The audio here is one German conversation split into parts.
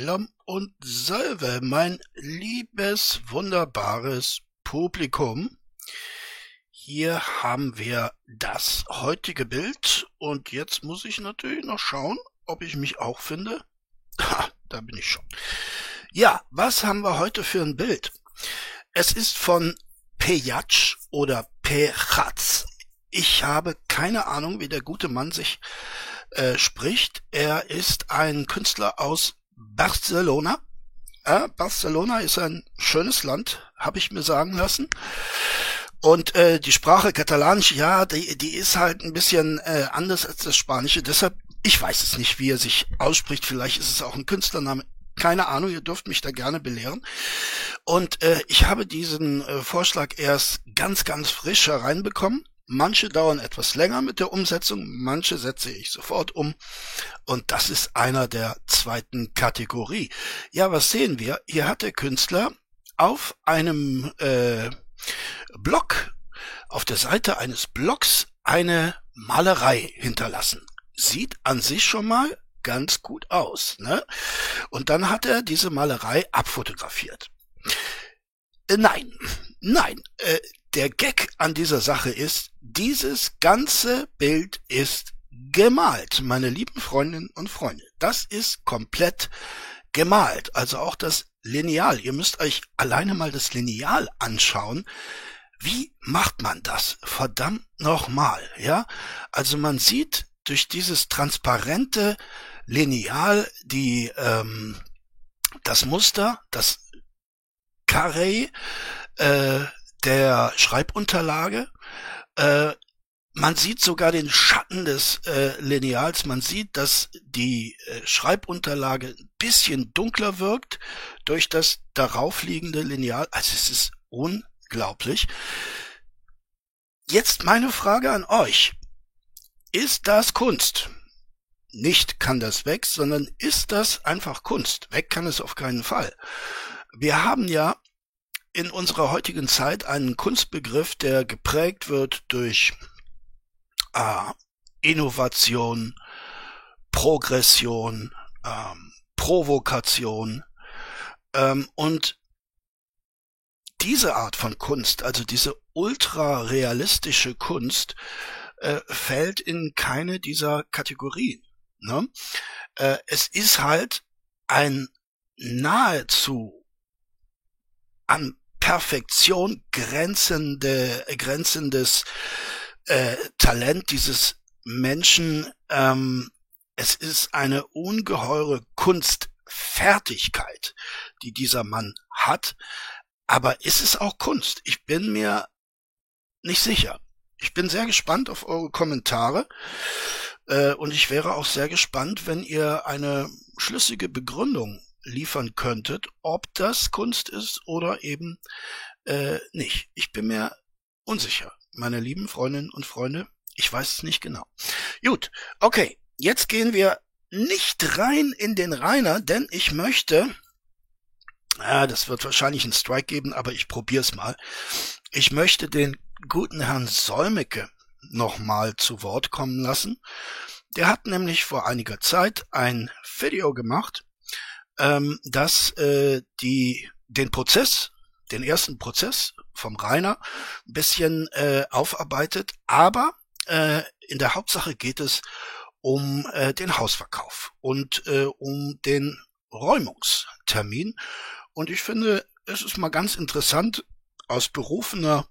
Shalom und Salve, mein liebes, wunderbares Publikum. Hier haben wir das heutige Bild und jetzt muss ich natürlich noch schauen, ob ich mich auch finde. Ha, da bin ich schon. Ja, was haben wir heute für ein Bild? Es ist von Pejatsch oder Pejatz. Ich habe keine Ahnung, wie der gute Mann sich äh, spricht. Er ist ein Künstler aus Barcelona. Äh, Barcelona ist ein schönes Land, habe ich mir sagen lassen. Und äh, die Sprache Katalanisch, ja, die, die ist halt ein bisschen äh, anders als das Spanische. Deshalb, ich weiß es nicht, wie er sich ausspricht. Vielleicht ist es auch ein Künstlername. Keine Ahnung, ihr dürft mich da gerne belehren. Und äh, ich habe diesen äh, Vorschlag erst ganz, ganz frisch hereinbekommen. Manche dauern etwas länger mit der Umsetzung, manche setze ich sofort um. Und das ist einer der zweiten Kategorie. Ja, was sehen wir? Hier hat der Künstler auf einem äh, Blog, auf der Seite eines Blogs eine Malerei hinterlassen. Sieht an sich schon mal ganz gut aus. Ne? Und dann hat er diese Malerei abfotografiert. Äh, nein, nein, äh, der Gag an dieser Sache ist, dieses ganze Bild ist gemalt, meine lieben Freundinnen und Freunde. Das ist komplett gemalt. Also auch das Lineal. Ihr müsst euch alleine mal das Lineal anschauen. Wie macht man das? Verdammt nochmal, ja? Also man sieht durch dieses transparente Lineal die, ähm, das Muster, das Carré, äh, der Schreibunterlage. Äh, man sieht sogar den Schatten des äh, Lineals. Man sieht, dass die äh, Schreibunterlage ein bisschen dunkler wirkt durch das darauf liegende Lineal. Also es ist unglaublich. Jetzt meine Frage an euch. Ist das Kunst? Nicht kann das weg, sondern ist das einfach Kunst? Weg kann es auf keinen Fall. Wir haben ja in unserer heutigen Zeit einen Kunstbegriff, der geprägt wird durch äh, Innovation, Progression, ähm, Provokation ähm, und diese Art von Kunst, also diese ultrarealistische Kunst, äh, fällt in keine dieser Kategorien. Ne? Äh, es ist halt ein nahezu an Perfektion grenzende, grenzendes äh, Talent dieses Menschen. Ähm, es ist eine ungeheure Kunstfertigkeit, die dieser Mann hat. Aber ist es auch Kunst? Ich bin mir nicht sicher. Ich bin sehr gespannt auf eure Kommentare. Äh, und ich wäre auch sehr gespannt, wenn ihr eine schlüssige Begründung liefern könntet, ob das Kunst ist oder eben äh, nicht. Ich bin mir unsicher, meine lieben Freundinnen und Freunde. Ich weiß es nicht genau. Gut, okay, jetzt gehen wir nicht rein in den Rainer, denn ich möchte, ja, das wird wahrscheinlich einen Strike geben, aber ich probier's mal. Ich möchte den guten Herrn Solmecke nochmal zu Wort kommen lassen. Der hat nämlich vor einiger Zeit ein Video gemacht, ähm, dass äh, die den Prozess, den ersten Prozess vom Rainer ein bisschen äh, aufarbeitet, aber äh, in der Hauptsache geht es um äh, den Hausverkauf und äh, um den Räumungstermin. Und ich finde, es ist mal ganz interessant, aus berufener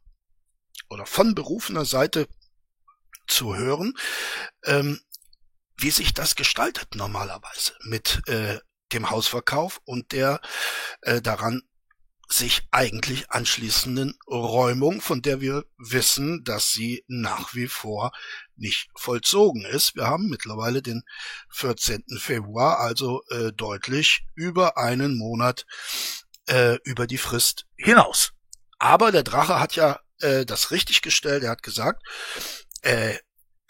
oder von berufener Seite zu hören, ähm, wie sich das gestaltet normalerweise mit äh, dem Hausverkauf und der äh, daran sich eigentlich anschließenden Räumung, von der wir wissen, dass sie nach wie vor nicht vollzogen ist. Wir haben mittlerweile den 14. Februar, also äh, deutlich über einen Monat äh, über die Frist hinaus. Aber der Drache hat ja äh, das richtig gestellt. Er hat gesagt, äh,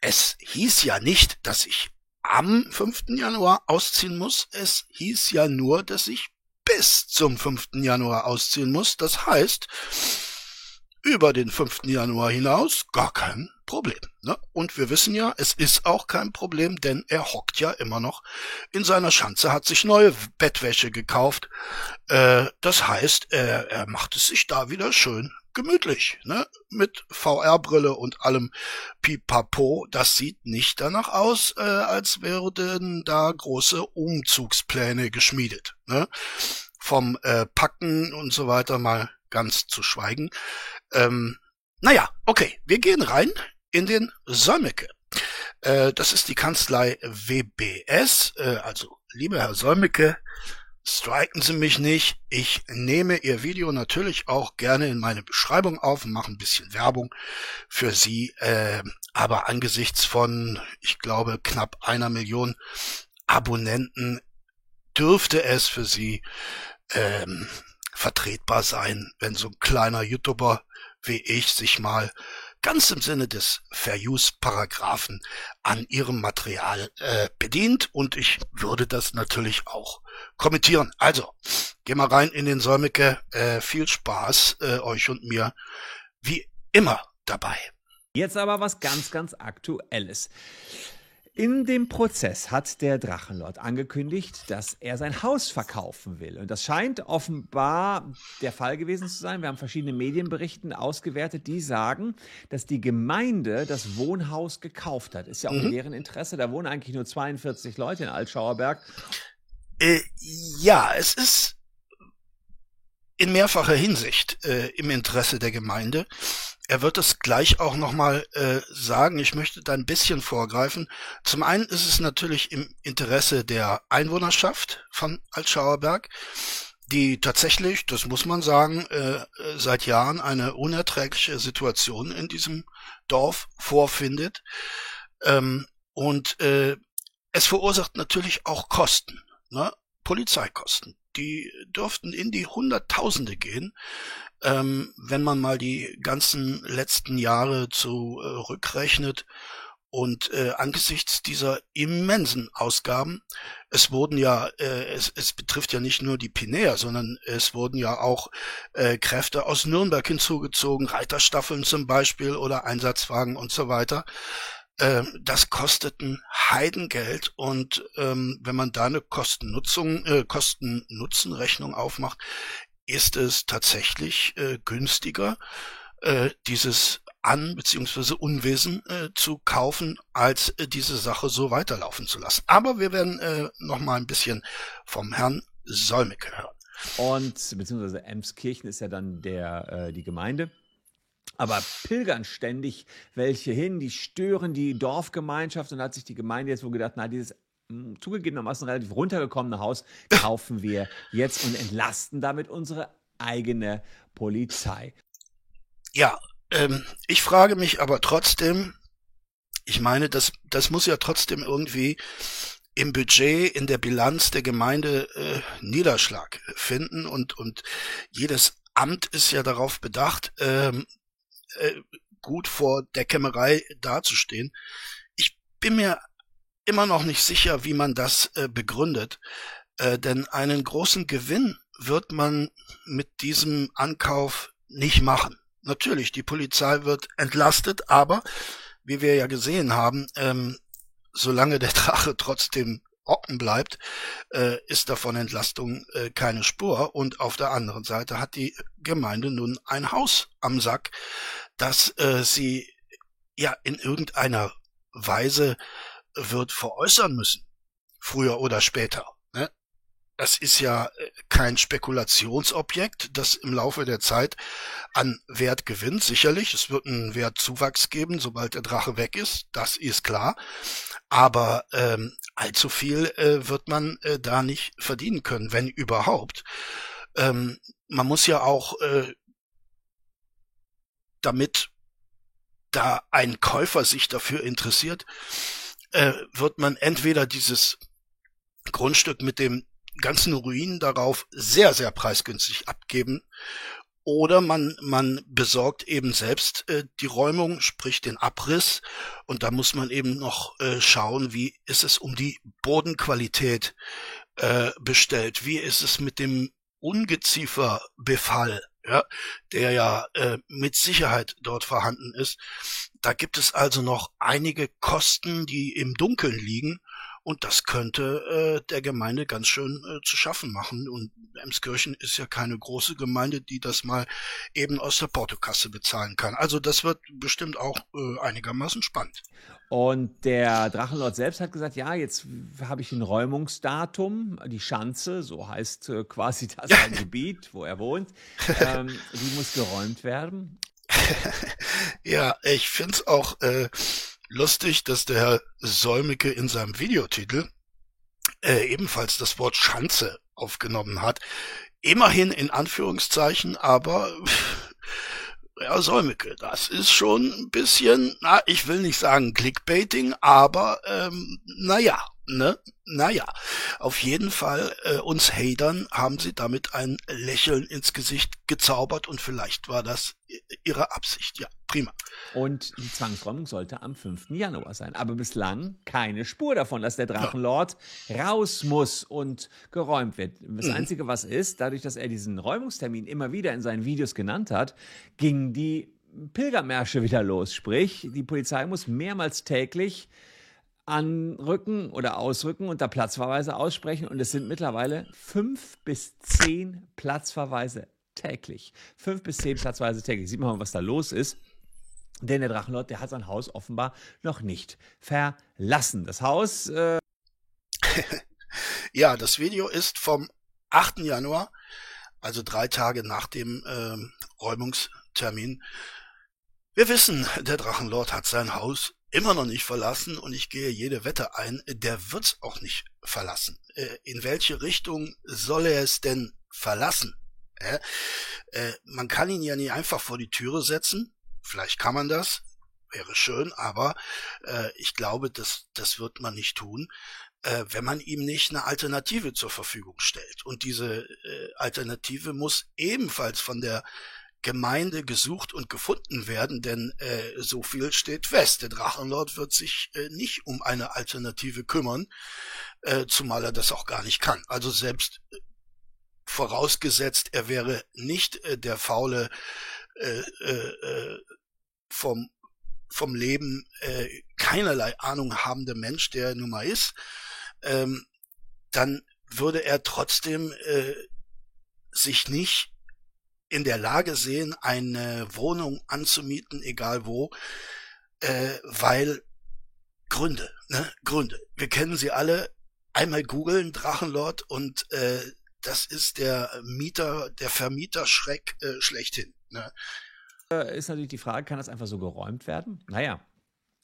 es hieß ja nicht, dass ich am 5. Januar ausziehen muss. Es hieß ja nur, dass ich bis zum 5. Januar ausziehen muss. Das heißt, über den 5. Januar hinaus gar kein Problem. Ne? Und wir wissen ja, es ist auch kein Problem, denn er hockt ja immer noch in seiner Schanze, hat sich neue Bettwäsche gekauft. Äh, das heißt, er, er macht es sich da wieder schön gemütlich, ne? Mit VR-Brille und allem Pipapo. Das sieht nicht danach aus, äh, als würden da große Umzugspläne geschmiedet, ne? Vom äh, Packen und so weiter mal ganz zu schweigen. Ähm, naja, okay, wir gehen rein in den Solmecke. Äh, das ist die Kanzlei WBS, äh, also lieber Herr Solmecke, striken Sie mich nicht. Ich nehme Ihr Video natürlich auch gerne in meine Beschreibung auf und mache ein bisschen Werbung für Sie. Äh, aber angesichts von, ich glaube, knapp einer Million Abonnenten dürfte es für Sie ähm, vertretbar sein, wenn so ein kleiner YouTuber wie ich sich mal ganz im Sinne des Fair-Use-Paragraphen an ihrem Material äh, bedient und ich würde das natürlich auch kommentieren. Also, geh mal rein in den Säumecke. Äh, viel Spaß äh, euch und mir wie immer dabei. Jetzt aber was ganz, ganz Aktuelles. In dem Prozess hat der Drachenlord angekündigt, dass er sein Haus verkaufen will. Und das scheint offenbar der Fall gewesen zu sein. Wir haben verschiedene Medienberichten ausgewertet, die sagen, dass die Gemeinde das Wohnhaus gekauft hat. Ist ja auch mhm. in deren Interesse. Da wohnen eigentlich nur 42 Leute in Altschauerberg. Äh, ja, es ist in mehrfacher Hinsicht äh, im Interesse der Gemeinde. Er wird es gleich auch nochmal äh, sagen. Ich möchte da ein bisschen vorgreifen. Zum einen ist es natürlich im Interesse der Einwohnerschaft von Altschauerberg, die tatsächlich, das muss man sagen, äh, seit Jahren eine unerträgliche Situation in diesem Dorf vorfindet. Ähm, und äh, es verursacht natürlich auch Kosten, ne? Polizeikosten. Die dürften in die Hunderttausende gehen ähm, wenn man mal die ganzen letzten Jahre zurückrechnet. Äh, und äh, angesichts dieser immensen Ausgaben, es wurden ja, äh, es, es betrifft ja nicht nur die Pinäer, sondern es wurden ja auch äh, Kräfte aus Nürnberg hinzugezogen, Reiterstaffeln zum Beispiel oder Einsatzwagen und so weiter. Äh, das kostet ein Heidengeld und ähm, wenn man da eine Kosten-Nutzung, äh, Kosten-Nutzen-Rechnung aufmacht, ist es tatsächlich äh, günstiger, äh, dieses an bzw. Unwesen äh, zu kaufen, als äh, diese Sache so weiterlaufen zu lassen. Aber wir werden äh, noch mal ein bisschen vom Herrn Solmecke hören. Und beziehungsweise Emskirchen ist ja dann der äh, die Gemeinde. Aber pilgern ständig welche hin, die stören die Dorfgemeinschaft und hat sich die Gemeinde jetzt wohl gedacht, na, dieses zugegebenermaßen relativ runtergekommene Haus kaufen wir jetzt und entlasten damit unsere eigene Polizei. Ja, ähm, ich frage mich aber trotzdem, ich meine, das, das muss ja trotzdem irgendwie im Budget, in der Bilanz der Gemeinde äh, Niederschlag finden und, und jedes Amt ist ja darauf bedacht, ähm, äh, gut vor der Kämmerei dazustehen. Ich bin mir immer noch nicht sicher, wie man das äh, begründet, äh, denn einen großen Gewinn wird man mit diesem Ankauf nicht machen. Natürlich, die Polizei wird entlastet, aber wie wir ja gesehen haben, ähm, solange der Drache trotzdem ocken bleibt, äh, ist davon Entlastung äh, keine Spur. Und auf der anderen Seite hat die Gemeinde nun ein Haus am Sack, das äh, sie ja in irgendeiner Weise wird veräußern müssen, früher oder später. Ne? Das ist ja äh, kein Spekulationsobjekt, das im Laufe der Zeit an Wert gewinnt. Sicherlich, es wird einen Wertzuwachs geben, sobald der Drache weg ist, das ist klar. Aber ähm, allzu viel äh, wird man äh, da nicht verdienen können, wenn überhaupt. Ähm, man muss ja auch äh, damit da ein Käufer sich dafür interessiert, äh, wird man entweder dieses Grundstück mit dem ganzen Ruin darauf sehr, sehr preisgünstig abgeben oder man, man besorgt eben selbst äh, die Räumung, sprich den Abriss. Und da muss man eben noch äh, schauen, wie ist es um die Bodenqualität äh, bestellt? Wie ist es mit dem Ungezieferbefall ja, der ja äh, mit Sicherheit dort vorhanden ist. Da gibt es also noch einige Kosten, die im Dunkeln liegen und das könnte äh, der Gemeinde ganz schön äh, zu schaffen machen. Und Emskirchen ist ja keine große Gemeinde, die das mal eben aus der Portokasse bezahlen kann. Also das wird bestimmt auch äh, einigermaßen spannend. Und der Drachenlord selbst hat gesagt, ja, jetzt habe ich ein Räumungsdatum, die Schanze, so heißt äh, quasi das ein Gebiet, wo er wohnt, ähm, die muss geräumt werden. ja, ich finde es auch äh, lustig, dass der Herr Solmecke in seinem Videotitel äh, ebenfalls das Wort Schanze aufgenommen hat. Immerhin in Anführungszeichen, aber ja, Solmecke, das ist schon ein bisschen, na, ich will nicht sagen Clickbaiting, aber ähm, naja, ne? Naja, auf jeden Fall, äh, uns Hatern haben sie damit ein Lächeln ins Gesicht gezaubert und vielleicht war das ihre Absicht. Ja, prima. Und die Zwangsräumung sollte am 5. Januar sein. Aber bislang keine Spur davon, dass der Drachenlord ja. raus muss und geräumt wird. Das mhm. Einzige, was ist, dadurch, dass er diesen Räumungstermin immer wieder in seinen Videos genannt hat, gingen die Pilgermärsche wieder los. Sprich, die Polizei muss mehrmals täglich anrücken oder ausrücken und da Platzverweise aussprechen. Und es sind mittlerweile fünf bis zehn Platzverweise täglich. Fünf bis zehn Platzverweise täglich. Sieht man mal, was da los ist. Denn der Drachenlord, der hat sein Haus offenbar noch nicht verlassen. Das Haus. Äh ja, das Video ist vom 8. Januar, also drei Tage nach dem äh, Räumungstermin. Wir wissen, der Drachenlord hat sein Haus immer noch nicht verlassen und ich gehe jede Wette ein, der wird's auch nicht verlassen. Äh, in welche Richtung soll er es denn verlassen? Äh, man kann ihn ja nie einfach vor die Türe setzen. Vielleicht kann man das, wäre schön, aber äh, ich glaube, das, das wird man nicht tun, äh, wenn man ihm nicht eine Alternative zur Verfügung stellt. Und diese äh, Alternative muss ebenfalls von der Gemeinde gesucht und gefunden werden, denn äh, so viel steht fest. Der Drachenlord wird sich äh, nicht um eine Alternative kümmern, äh, zumal er das auch gar nicht kann. Also selbst äh, vorausgesetzt, er wäre nicht äh, der faule äh, äh, äh vom vom Leben äh, keinerlei Ahnung habende Mensch, der er nun mal ist, ähm, dann würde er trotzdem äh, sich nicht in der Lage sehen, eine Wohnung anzumieten, egal wo, äh, weil Gründe, ne? Gründe. Wir kennen sie alle. Einmal googeln, Drachenlord, und äh, das ist der Mieter, der Vermieterschreck äh, schlechthin. Ne? Äh, ist natürlich die Frage, kann das einfach so geräumt werden? Naja,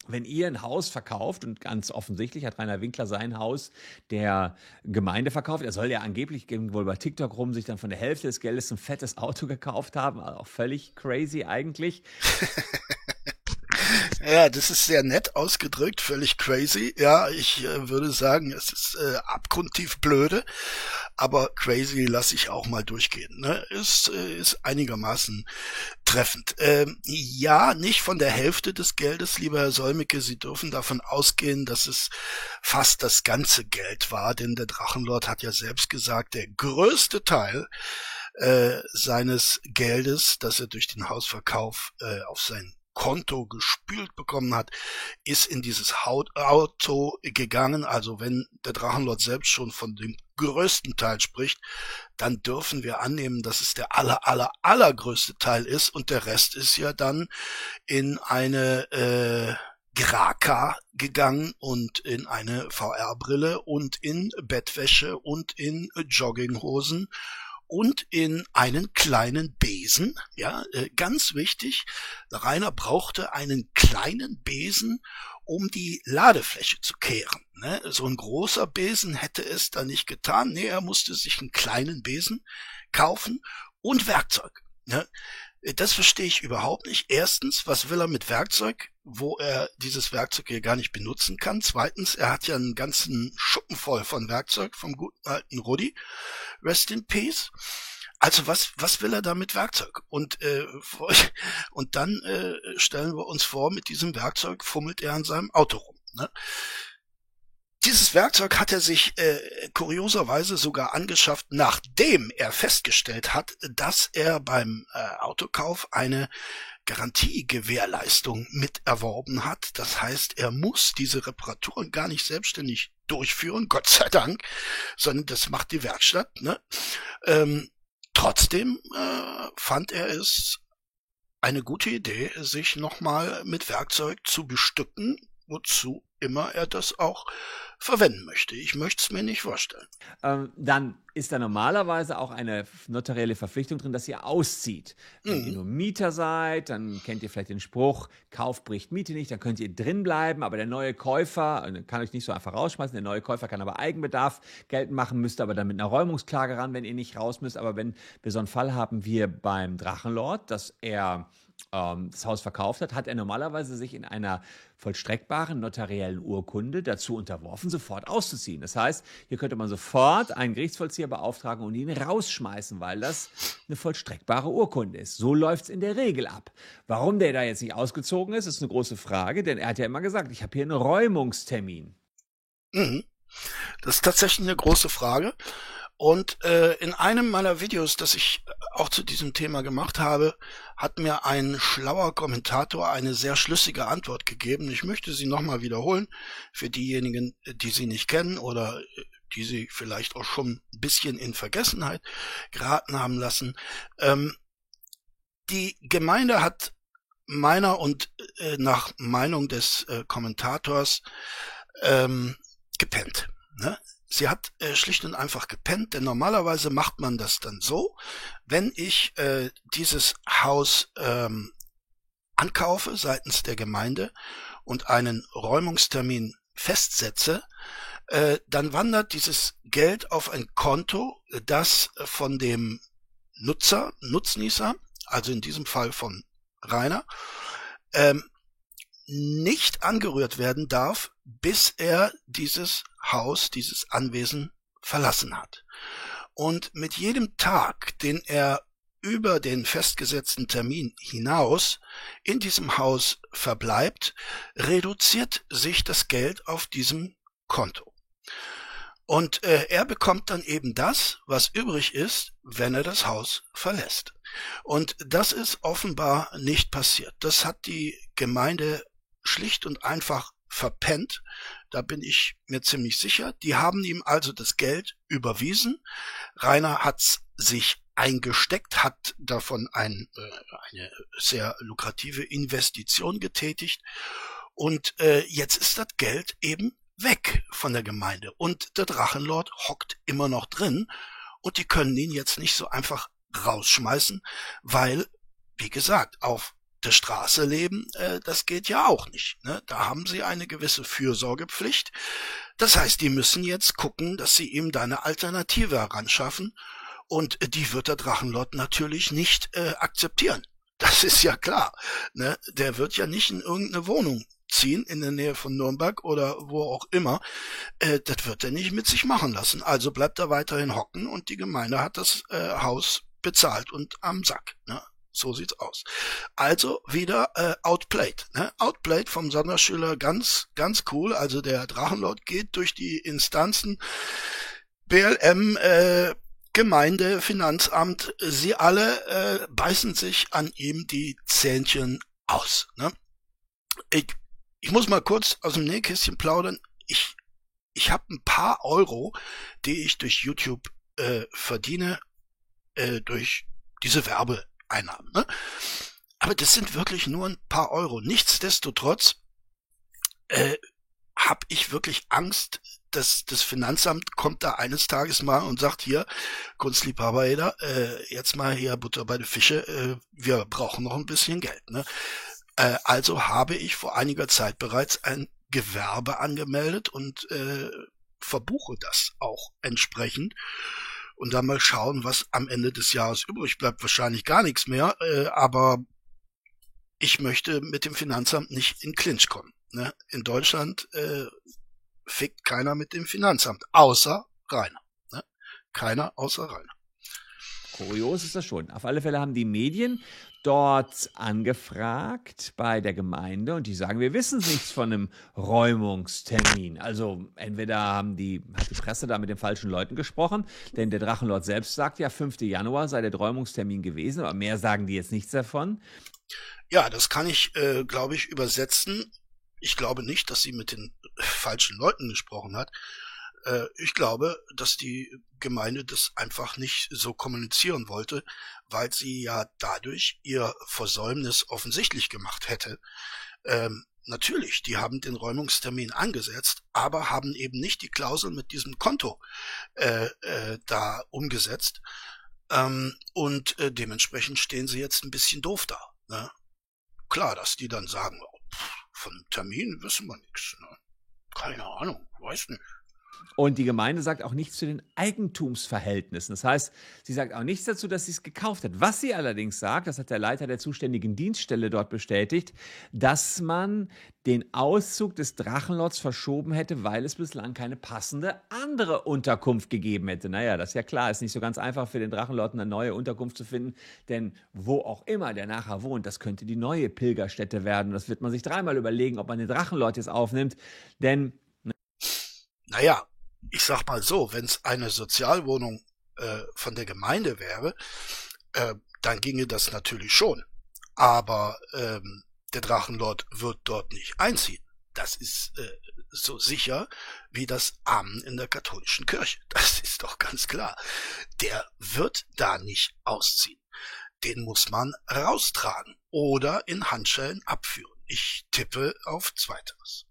wenn ihr ein Haus verkauft, und ganz offensichtlich hat Rainer Winkler sein Haus der Gemeinde verkauft, er soll ja angeblich wohl bei TikTok rum sich dann von der Hälfte des Geldes ein fettes Auto gekauft haben, also auch völlig crazy eigentlich. Ja, das ist sehr nett ausgedrückt, völlig crazy. Ja, ich äh, würde sagen, es ist äh, abgrundtief blöde, aber crazy lasse ich auch mal durchgehen. Ne? Ist, äh, ist einigermaßen treffend. Ähm, ja, nicht von der Hälfte des Geldes, lieber Herr Solmecke. Sie dürfen davon ausgehen, dass es fast das ganze Geld war, denn der Drachenlord hat ja selbst gesagt, der größte Teil äh, seines Geldes, das er durch den Hausverkauf äh, auf sein Konto gespült bekommen hat, ist in dieses Auto gegangen. Also wenn der Drachenlord selbst schon von dem größten Teil spricht, dann dürfen wir annehmen, dass es der aller, aller, allergrößte Teil ist und der Rest ist ja dann in eine äh, Graka gegangen und in eine VR-Brille und in Bettwäsche und in Jogginghosen und in einen kleinen Besen. Ja, äh, ganz wichtig. Rainer brauchte einen kleinen Besen, um die Ladefläche zu kehren. Ne? So ein großer Besen hätte es da nicht getan. Nee, er musste sich einen kleinen Besen kaufen und Werkzeug. Ne? Das verstehe ich überhaupt nicht. Erstens, was will er mit Werkzeug, wo er dieses Werkzeug hier gar nicht benutzen kann? Zweitens, er hat ja einen ganzen Schuppen voll von Werkzeug vom guten alten Rudi. Rest in Peace. Also was, was will er da mit Werkzeug? Und, äh, und dann äh, stellen wir uns vor, mit diesem Werkzeug fummelt er an seinem Auto rum. Ne? dieses Werkzeug hat er sich äh, kurioserweise sogar angeschafft, nachdem er festgestellt hat, dass er beim äh, Autokauf eine Garantiegewährleistung mit erworben hat. Das heißt, er muss diese Reparaturen gar nicht selbstständig durchführen, Gott sei Dank, sondern das macht die Werkstatt. Ne? Ähm, trotzdem äh, fand er es eine gute Idee, sich nochmal mit Werkzeug zu bestücken, wozu immer er das auch verwenden möchte. Ich möchte es mir nicht vorstellen. Ähm, dann ist da normalerweise auch eine notarielle Verpflichtung drin, dass ihr auszieht. Wenn mhm. ihr nur Mieter seid, dann kennt ihr vielleicht den Spruch, Kauf bricht Miete nicht, dann könnt ihr drin bleiben, aber der neue Käufer äh, kann euch nicht so einfach rausschmeißen, der neue Käufer kann aber Eigenbedarf geltend machen, müsst aber dann mit einer Räumungsklage ran, wenn ihr nicht raus müsst. Aber wenn wir so einen Fall haben wir beim Drachenlord, dass er ähm, das Haus verkauft hat, hat er normalerweise sich in einer vollstreckbaren notariellen Urkunde dazu unterworfen, sofort auszuziehen. Das heißt, hier könnte man sofort einen Gerichtsvollzieher beauftragen und ihn rausschmeißen, weil das eine vollstreckbare Urkunde ist. So läuft es in der Regel ab. Warum der da jetzt nicht ausgezogen ist, ist eine große Frage, denn er hat ja immer gesagt, ich habe hier einen Räumungstermin. Mhm. Das ist tatsächlich eine große Frage. Und äh, in einem meiner Videos, das ich auch zu diesem Thema gemacht habe, hat mir ein schlauer Kommentator eine sehr schlüssige Antwort gegeben. Ich möchte sie nochmal wiederholen für diejenigen, die sie nicht kennen oder äh, die sie vielleicht auch schon ein bisschen in Vergessenheit geraten haben lassen. Ähm, die Gemeinde hat meiner und äh, nach Meinung des äh, Kommentators ähm, gepennt. Ne? Sie hat äh, schlicht und einfach gepennt, denn normalerweise macht man das dann so, wenn ich äh, dieses Haus ähm, ankaufe seitens der Gemeinde und einen Räumungstermin festsetze, äh, dann wandert dieses Geld auf ein Konto, das von dem Nutzer, Nutznießer, also in diesem Fall von Rainer, ähm, nicht angerührt werden darf, bis er dieses Haus, dieses Anwesen verlassen hat. Und mit jedem Tag, den er über den festgesetzten Termin hinaus in diesem Haus verbleibt, reduziert sich das Geld auf diesem Konto. Und äh, er bekommt dann eben das, was übrig ist, wenn er das Haus verlässt. Und das ist offenbar nicht passiert. Das hat die Gemeinde schlicht und einfach verpennt. Da bin ich mir ziemlich sicher. Die haben ihm also das Geld überwiesen. Rainer hat's sich eingesteckt, hat davon ein, äh, eine sehr lukrative Investition getätigt. Und äh, jetzt ist das Geld eben weg von der Gemeinde. Und der Drachenlord hockt immer noch drin. Und die können ihn jetzt nicht so einfach rausschmeißen, weil, wie gesagt, auf der Straße leben, äh, das geht ja auch nicht. Ne? Da haben sie eine gewisse Fürsorgepflicht. Das heißt, die müssen jetzt gucken, dass sie ihm da eine Alternative heranschaffen. Und äh, die wird der Drachenlord natürlich nicht äh, akzeptieren. Das ist ja klar. Ne? Der wird ja nicht in irgendeine Wohnung ziehen in der Nähe von Nürnberg oder wo auch immer. Äh, das wird er nicht mit sich machen lassen. Also bleibt er weiterhin hocken und die Gemeinde hat das äh, Haus bezahlt und am Sack. Ne? So sieht's aus. Also wieder äh, outplayed. Ne? Outplayed vom Sonderschüler, ganz, ganz cool. Also der Drachenlord geht durch die Instanzen BLM, äh, Gemeinde, Finanzamt, sie alle äh, beißen sich an ihm die Zähnchen aus. Ne? Ich, ich muss mal kurz aus dem Nähkästchen plaudern. Ich, ich habe ein paar Euro, die ich durch YouTube äh, verdiene, äh, durch diese Werbe Einnahmen. Ne? Aber das sind wirklich nur ein paar Euro. Nichtsdestotrotz äh, habe ich wirklich Angst, dass das Finanzamt kommt da eines Tages mal und sagt hier, Kunstliebhaber äh, jetzt mal hier Butter bei den Fische, äh, wir brauchen noch ein bisschen Geld. Ne? Äh, also habe ich vor einiger Zeit bereits ein Gewerbe angemeldet und äh, verbuche das auch entsprechend und dann mal schauen, was am Ende des Jahres übrig bleibt. Wahrscheinlich gar nichts mehr, äh, aber ich möchte mit dem Finanzamt nicht in Clinch kommen. Ne? In Deutschland äh, fickt keiner mit dem Finanzamt, außer Rainer. Ne? Keiner außer Rainer. Kurios ist das schon. Auf alle Fälle haben die Medien dort angefragt bei der Gemeinde und die sagen, wir wissen nichts von einem Räumungstermin. Also entweder haben die, hat die Presse da mit den falschen Leuten gesprochen, denn der Drachenlord selbst sagt ja, 5. Januar sei der Räumungstermin gewesen, aber mehr sagen die jetzt nichts davon. Ja, das kann ich, äh, glaube ich, übersetzen. Ich glaube nicht, dass sie mit den falschen Leuten gesprochen hat. Äh, ich glaube, dass die Gemeinde das einfach nicht so kommunizieren wollte, weil sie ja dadurch ihr Versäumnis offensichtlich gemacht hätte. Ähm, natürlich, die haben den Räumungstermin angesetzt, aber haben eben nicht die Klausel mit diesem Konto äh, äh, da umgesetzt. Ähm, und äh, dementsprechend stehen sie jetzt ein bisschen doof da. Ne? Klar, dass die dann sagen, oh, pff, von dem Termin wissen wir nichts. Ne? Keine Ahnung, weiß nicht. Und die Gemeinde sagt auch nichts zu den Eigentumsverhältnissen. Das heißt, sie sagt auch nichts dazu, dass sie es gekauft hat. Was sie allerdings sagt, das hat der Leiter der zuständigen Dienststelle dort bestätigt, dass man den Auszug des Drachenlords verschoben hätte, weil es bislang keine passende andere Unterkunft gegeben hätte. Naja, das ist ja klar, ist nicht so ganz einfach für den Drachenlord eine neue Unterkunft zu finden, denn wo auch immer der nachher wohnt, das könnte die neue Pilgerstätte werden. Das wird man sich dreimal überlegen, ob man den Drachenlord jetzt aufnimmt, denn naja, ich sag mal so, wenn es eine Sozialwohnung äh, von der Gemeinde wäre, äh, dann ginge das natürlich schon. Aber ähm, der Drachenlord wird dort nicht einziehen. Das ist äh, so sicher wie das Amen in der katholischen Kirche. Das ist doch ganz klar. Der wird da nicht ausziehen. Den muss man raustragen oder in Handschellen abführen. Ich tippe auf Zweiteres.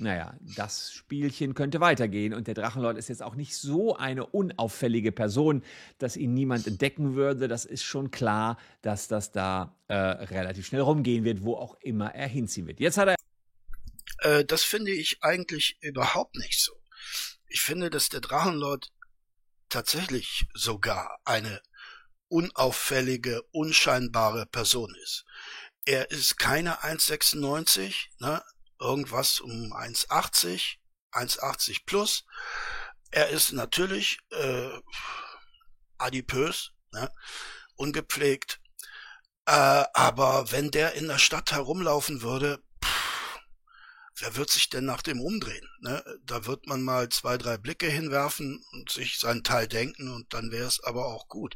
Naja, das Spielchen könnte weitergehen und der Drachenlord ist jetzt auch nicht so eine unauffällige Person, dass ihn niemand entdecken würde. Das ist schon klar, dass das da äh, relativ schnell rumgehen wird, wo auch immer er hinziehen wird. Jetzt hat er. Äh, das finde ich eigentlich überhaupt nicht so. Ich finde, dass der Drachenlord tatsächlich sogar eine unauffällige, unscheinbare Person ist. Er ist keine 1,96, ne? Irgendwas um 1,80, 1,80 plus. Er ist natürlich äh, adipös, ne? ungepflegt. Äh, aber wenn der in der Stadt herumlaufen würde, pff, wer wird sich denn nach dem umdrehen? Ne? Da wird man mal zwei, drei Blicke hinwerfen und sich seinen Teil denken und dann wäre es aber auch gut.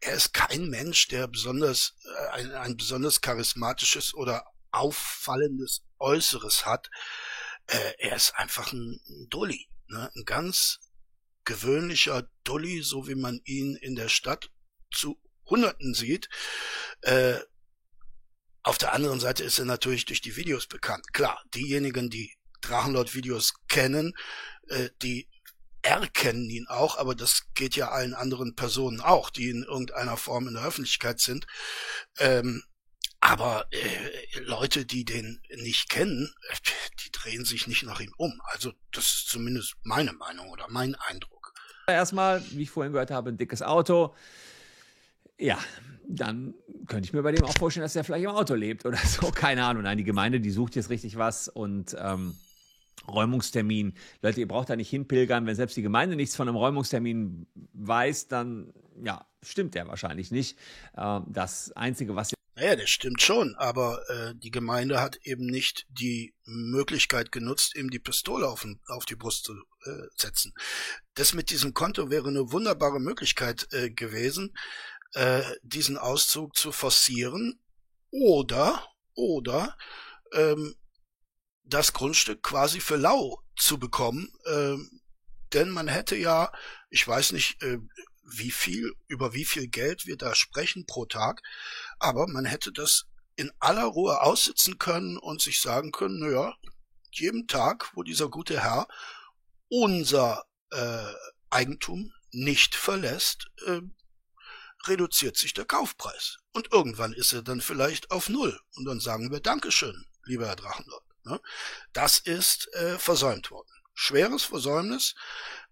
Er ist kein Mensch, der besonders äh, ein, ein besonders charismatisches oder auffallendes Äußeres hat. Äh, er ist einfach ein, Dulli, ne? ein ganz gewöhnlicher Dulli, so wie man ihn in der Stadt zu Hunderten sieht. Äh, auf der anderen Seite ist er natürlich durch die Videos bekannt. Klar, diejenigen, die Drachenlord-Videos kennen, äh, die erkennen ihn auch, aber das geht ja allen anderen Personen auch, die in irgendeiner Form in der Öffentlichkeit sind. Ähm, aber äh, Leute, die den nicht kennen, die drehen sich nicht nach ihm um. Also das ist zumindest meine Meinung oder mein Eindruck. Erstmal, wie ich vorhin gehört habe, ein dickes Auto. Ja, dann könnte ich mir bei dem auch vorstellen, dass er vielleicht im Auto lebt oder so. Keine Ahnung. Nein, die Gemeinde, die sucht jetzt richtig was und ähm, Räumungstermin. Leute, ihr braucht da nicht hinpilgern. Wenn selbst die Gemeinde nichts von einem Räumungstermin weiß, dann ja, stimmt der wahrscheinlich nicht. Äh, das Einzige, was naja, das stimmt schon, aber äh, die Gemeinde hat eben nicht die Möglichkeit genutzt, ihm die Pistole auf, auf die Brust zu äh, setzen. Das mit diesem Konto wäre eine wunderbare Möglichkeit äh, gewesen, äh, diesen Auszug zu forcieren oder oder ähm, das Grundstück quasi für lau zu bekommen, ähm, denn man hätte ja, ich weiß nicht, äh, wie viel, über wie viel Geld wir da sprechen pro Tag, aber man hätte das in aller Ruhe aussitzen können und sich sagen können, naja, jeden Tag, wo dieser gute Herr unser äh, Eigentum nicht verlässt, äh, reduziert sich der Kaufpreis. Und irgendwann ist er dann vielleicht auf Null. Und dann sagen wir Dankeschön, lieber Herr Drachenlord. Ne? Das ist äh, versäumt worden. Schweres Versäumnis.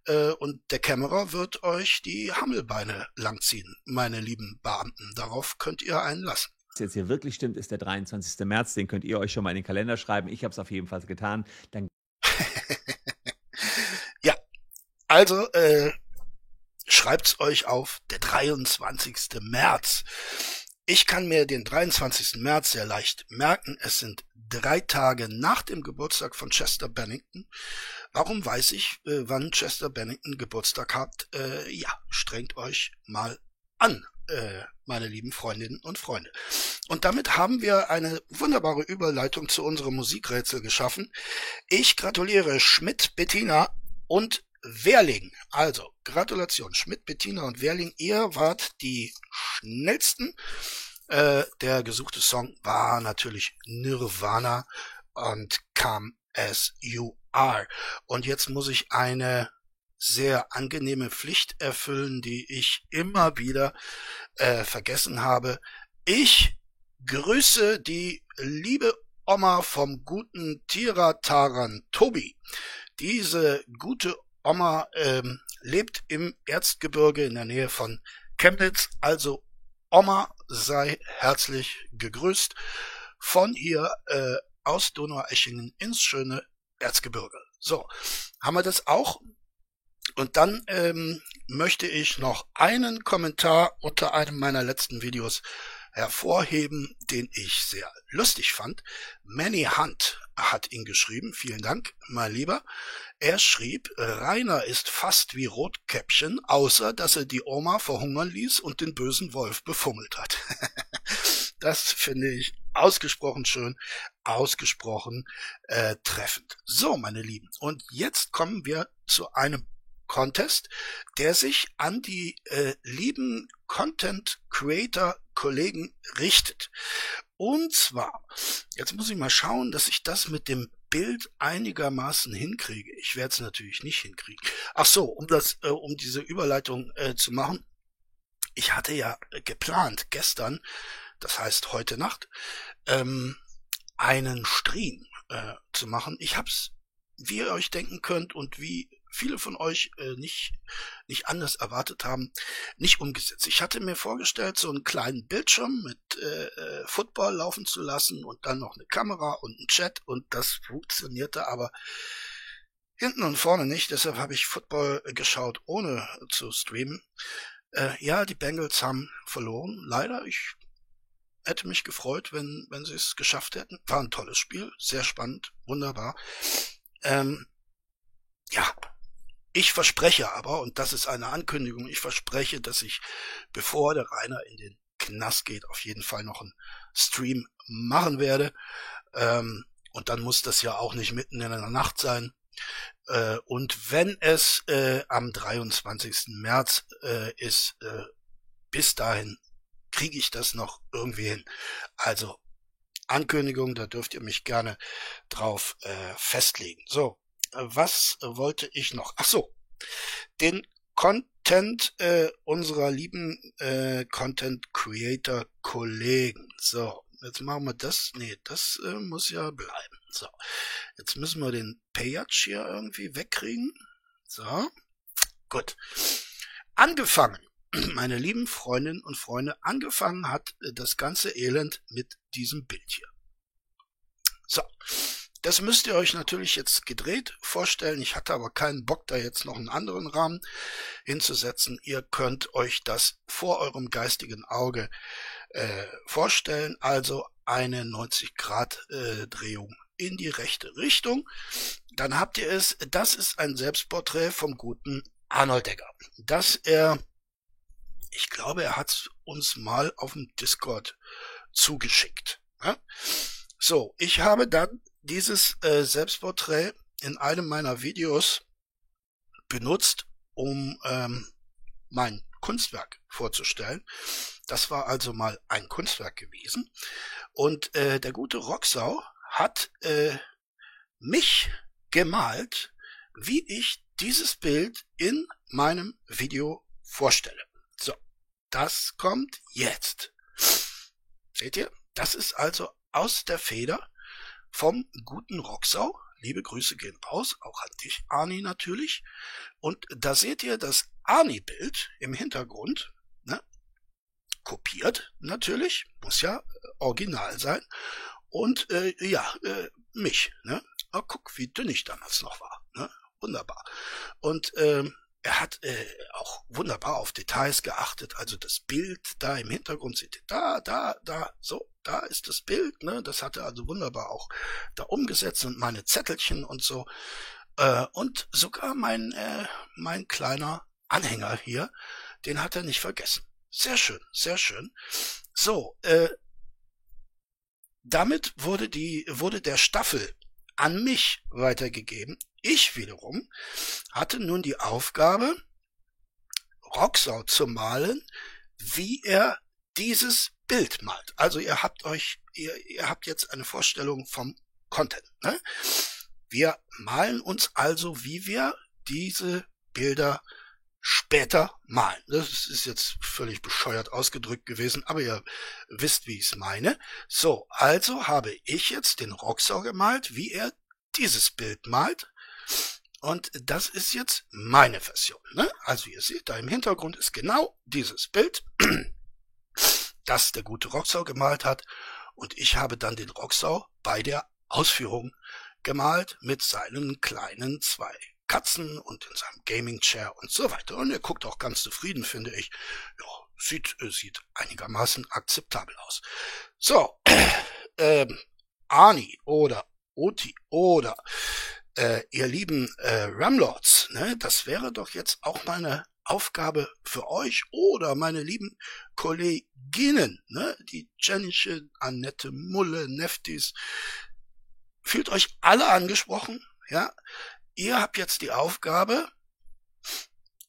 Äh, und der Kämmerer wird euch die Hammelbeine langziehen, meine lieben Beamten. Darauf könnt ihr einlassen. Was jetzt hier wirklich stimmt, ist der 23. März. Den könnt ihr euch schon mal in den Kalender schreiben. Ich habe es auf jeden Fall getan. Dann ja, also äh, schreibt's euch auf, der 23. März. Ich kann mir den 23. März sehr leicht merken. Es sind drei Tage nach dem Geburtstag von Chester Bennington. Warum weiß ich, äh, wann Chester Bennington Geburtstag hat? Äh, ja, strengt euch mal an, äh, meine lieben Freundinnen und Freunde. Und damit haben wir eine wunderbare Überleitung zu unserem Musikrätsel geschaffen. Ich gratuliere Schmidt, Bettina und Werling. Also, Gratulation, Schmidt, Bettina und Werling. Ihr wart die schnellsten. Äh, der gesuchte Song war natürlich Nirvana und Come As You Are. Und jetzt muss ich eine sehr angenehme Pflicht erfüllen, die ich immer wieder äh, vergessen habe. Ich grüße die liebe Oma vom guten Tirataran Tobi. Diese gute Oma ähm, lebt im Erzgebirge in der Nähe von Chemnitz. Also Oma sei herzlich gegrüßt von hier äh, aus Donaueschingen ins schöne Erzgebirge. So, haben wir das auch? Und dann ähm, möchte ich noch einen Kommentar unter einem meiner letzten Videos hervorheben, den ich sehr lustig fand. Manny Hunt hat ihn geschrieben. Vielen Dank, mein Lieber. Er schrieb, Rainer ist fast wie Rotkäppchen, außer dass er die Oma verhungern ließ und den bösen Wolf befummelt hat. das finde ich ausgesprochen schön, ausgesprochen äh, treffend. So, meine Lieben, und jetzt kommen wir zu einem Contest, der sich an die äh, lieben Content Creator Kollegen richtet. Und zwar, jetzt muss ich mal schauen, dass ich das mit dem Bild einigermaßen hinkriege. Ich werde es natürlich nicht hinkriegen. Ach so, um das, äh, um diese Überleitung äh, zu machen. Ich hatte ja geplant gestern, das heißt heute Nacht, ähm, einen Stream äh, zu machen. Ich hab's, wie ihr euch denken könnt und wie viele von euch äh, nicht, nicht anders erwartet haben, nicht umgesetzt. Ich hatte mir vorgestellt, so einen kleinen Bildschirm mit äh, äh, Football laufen zu lassen und dann noch eine Kamera und ein Chat und das funktionierte aber hinten und vorne nicht. Deshalb habe ich Football geschaut, ohne zu streamen. Äh, ja, die Bengals haben verloren. Leider, ich hätte mich gefreut, wenn, wenn sie es geschafft hätten. War ein tolles Spiel, sehr spannend, wunderbar. Ähm, ja, ich verspreche aber, und das ist eine Ankündigung, ich verspreche, dass ich, bevor der Rainer in den Knast geht, auf jeden Fall noch einen Stream machen werde. Ähm, und dann muss das ja auch nicht mitten in der Nacht sein. Äh, und wenn es äh, am 23. März äh, ist, äh, bis dahin kriege ich das noch irgendwie hin. Also Ankündigung, da dürft ihr mich gerne drauf äh, festlegen. So, was wollte ich noch? Ach so, den Content äh, unserer lieben äh, Content Creator Kollegen. So, jetzt machen wir das. Nee, das äh, muss ja bleiben. So, jetzt müssen wir den Payage hier irgendwie wegkriegen. So, gut. Angefangen, meine lieben Freundinnen und Freunde, angefangen hat äh, das ganze Elend mit diesem Bild hier. So, das müsst ihr euch natürlich jetzt gedreht vorstellen. Ich hatte aber keinen Bock, da jetzt noch einen anderen Rahmen hinzusetzen. Ihr könnt euch das vor eurem geistigen Auge äh, vorstellen. Also eine 90 Grad äh, Drehung in die rechte Richtung. Dann habt ihr es, das ist ein Selbstporträt vom guten Arnold Egger. Dass er, ich glaube, er hat uns mal auf dem Discord zugeschickt. Ja? So, ich habe dann dieses äh, Selbstporträt in einem meiner Videos benutzt, um ähm, mein Kunstwerk vorzustellen. Das war also mal ein Kunstwerk gewesen. Und äh, der gute Rocksau hat äh, mich gemalt, wie ich dieses Bild in meinem Video vorstelle. So, das kommt jetzt. Seht ihr? Das ist also aus der Feder vom guten Rocksau. Liebe Grüße gehen raus, auch an dich, Arni natürlich. Und da seht ihr das Arni-Bild im Hintergrund, ne? kopiert natürlich, muss ja äh, original sein. Und äh, ja, äh, mich. Ne? Oh, guck, wie dünn ich damals noch war. Ne? Wunderbar. Und äh, er hat äh, auch wunderbar auf Details geachtet. Also das Bild da im Hintergrund seht ihr da, da, da, so, da ist das Bild. Ne? Das hat er also wunderbar auch da umgesetzt und meine Zettelchen und so. Äh, und sogar mein, äh, mein kleiner Anhänger hier, den hat er nicht vergessen. Sehr schön, sehr schön. So, äh, damit wurde die, wurde der Staffel an mich weitergegeben. Ich wiederum hatte nun die Aufgabe, Rocksau zu malen, wie er dieses Bild malt. Also ihr habt euch, ihr, ihr habt jetzt eine Vorstellung vom Content. Ne? Wir malen uns also, wie wir diese Bilder später malen. Das ist jetzt völlig bescheuert ausgedrückt gewesen, aber ihr wisst, wie ich es meine. So, also habe ich jetzt den Rocksau gemalt, wie er dieses Bild malt. Und das ist jetzt meine Version. Ne? Also ihr seht, da im Hintergrund ist genau dieses Bild, das der gute Rocksau gemalt hat. Und ich habe dann den Rocksau bei der Ausführung gemalt mit seinen kleinen zwei Katzen und in seinem Gaming Chair und so weiter. Und er guckt auch ganz zufrieden, finde ich. Ja, sieht, äh, sieht einigermaßen akzeptabel aus. So, ähm, Ani oder Oti oder äh, ihr lieben äh, Ramlords, ne, das wäre doch jetzt auch mal eine Aufgabe für euch oder meine lieben Kolleginnen, ne, die Jennische, Annette, Mulle, Neftis. Fühlt euch alle angesprochen, ja? ihr habt jetzt die Aufgabe,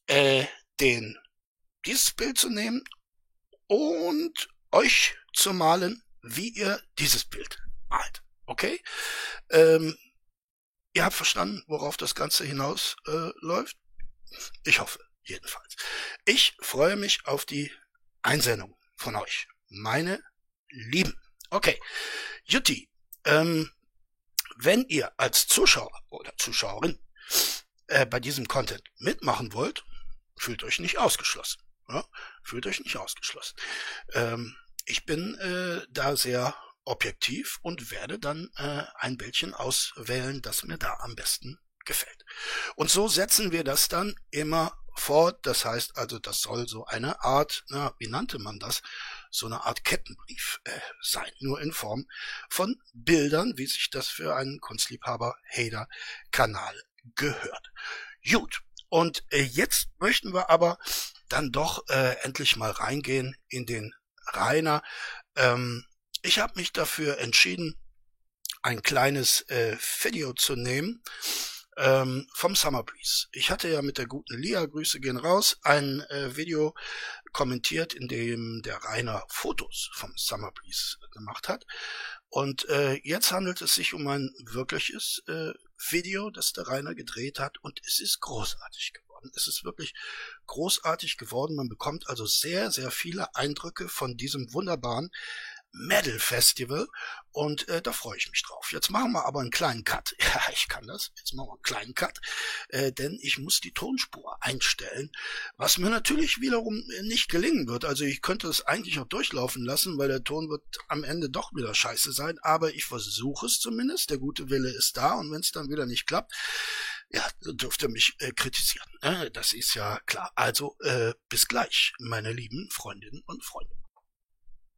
äh, den, dieses Bild zu nehmen und euch zu malen, wie ihr dieses Bild malt. Okay? Ähm, ihr habt verstanden, worauf das Ganze hinaus äh, läuft? Ich hoffe, jedenfalls. Ich freue mich auf die Einsendung von euch. Meine Lieben. Okay. Jutti, ähm, wenn ihr als Zuschauer oder Zuschauerin äh, bei diesem Content mitmachen wollt, fühlt euch nicht ausgeschlossen. Ja? Fühlt euch nicht ausgeschlossen. Ähm, ich bin äh, da sehr objektiv und werde dann äh, ein Bildchen auswählen, das mir da am besten gefällt. Und so setzen wir das dann immer fort. Das heißt also, das soll so eine Art, na, wie nannte man das? So eine Art Kettenbrief äh, sein, nur in Form von Bildern, wie sich das für einen Kunstliebhaber-Hader-Kanal gehört. Gut, und äh, jetzt möchten wir aber dann doch äh, endlich mal reingehen in den Rainer. Ähm, ich habe mich dafür entschieden, ein kleines äh, Video zu nehmen ähm, vom Summer Breeze. Ich hatte ja mit der guten Lia, Grüße gehen raus, ein äh, Video kommentiert, in dem der Rainer Fotos vom Summer Breeze gemacht hat. Und äh, jetzt handelt es sich um ein wirkliches äh, Video, das der Rainer gedreht hat und es ist großartig geworden. Es ist wirklich großartig geworden. Man bekommt also sehr, sehr viele Eindrücke von diesem wunderbaren Metal Festival und äh, da freue ich mich drauf. Jetzt machen wir aber einen kleinen Cut. Ja, ich kann das. Jetzt machen wir einen kleinen Cut, äh, denn ich muss die Tonspur einstellen, was mir natürlich wiederum äh, nicht gelingen wird. Also ich könnte es eigentlich auch durchlaufen lassen, weil der Ton wird am Ende doch wieder scheiße sein, aber ich versuche es zumindest. Der gute Wille ist da und wenn es dann wieder nicht klappt, ja, dürft ihr mich äh, kritisieren. Äh, das ist ja klar. Also äh, bis gleich, meine lieben Freundinnen und Freunde.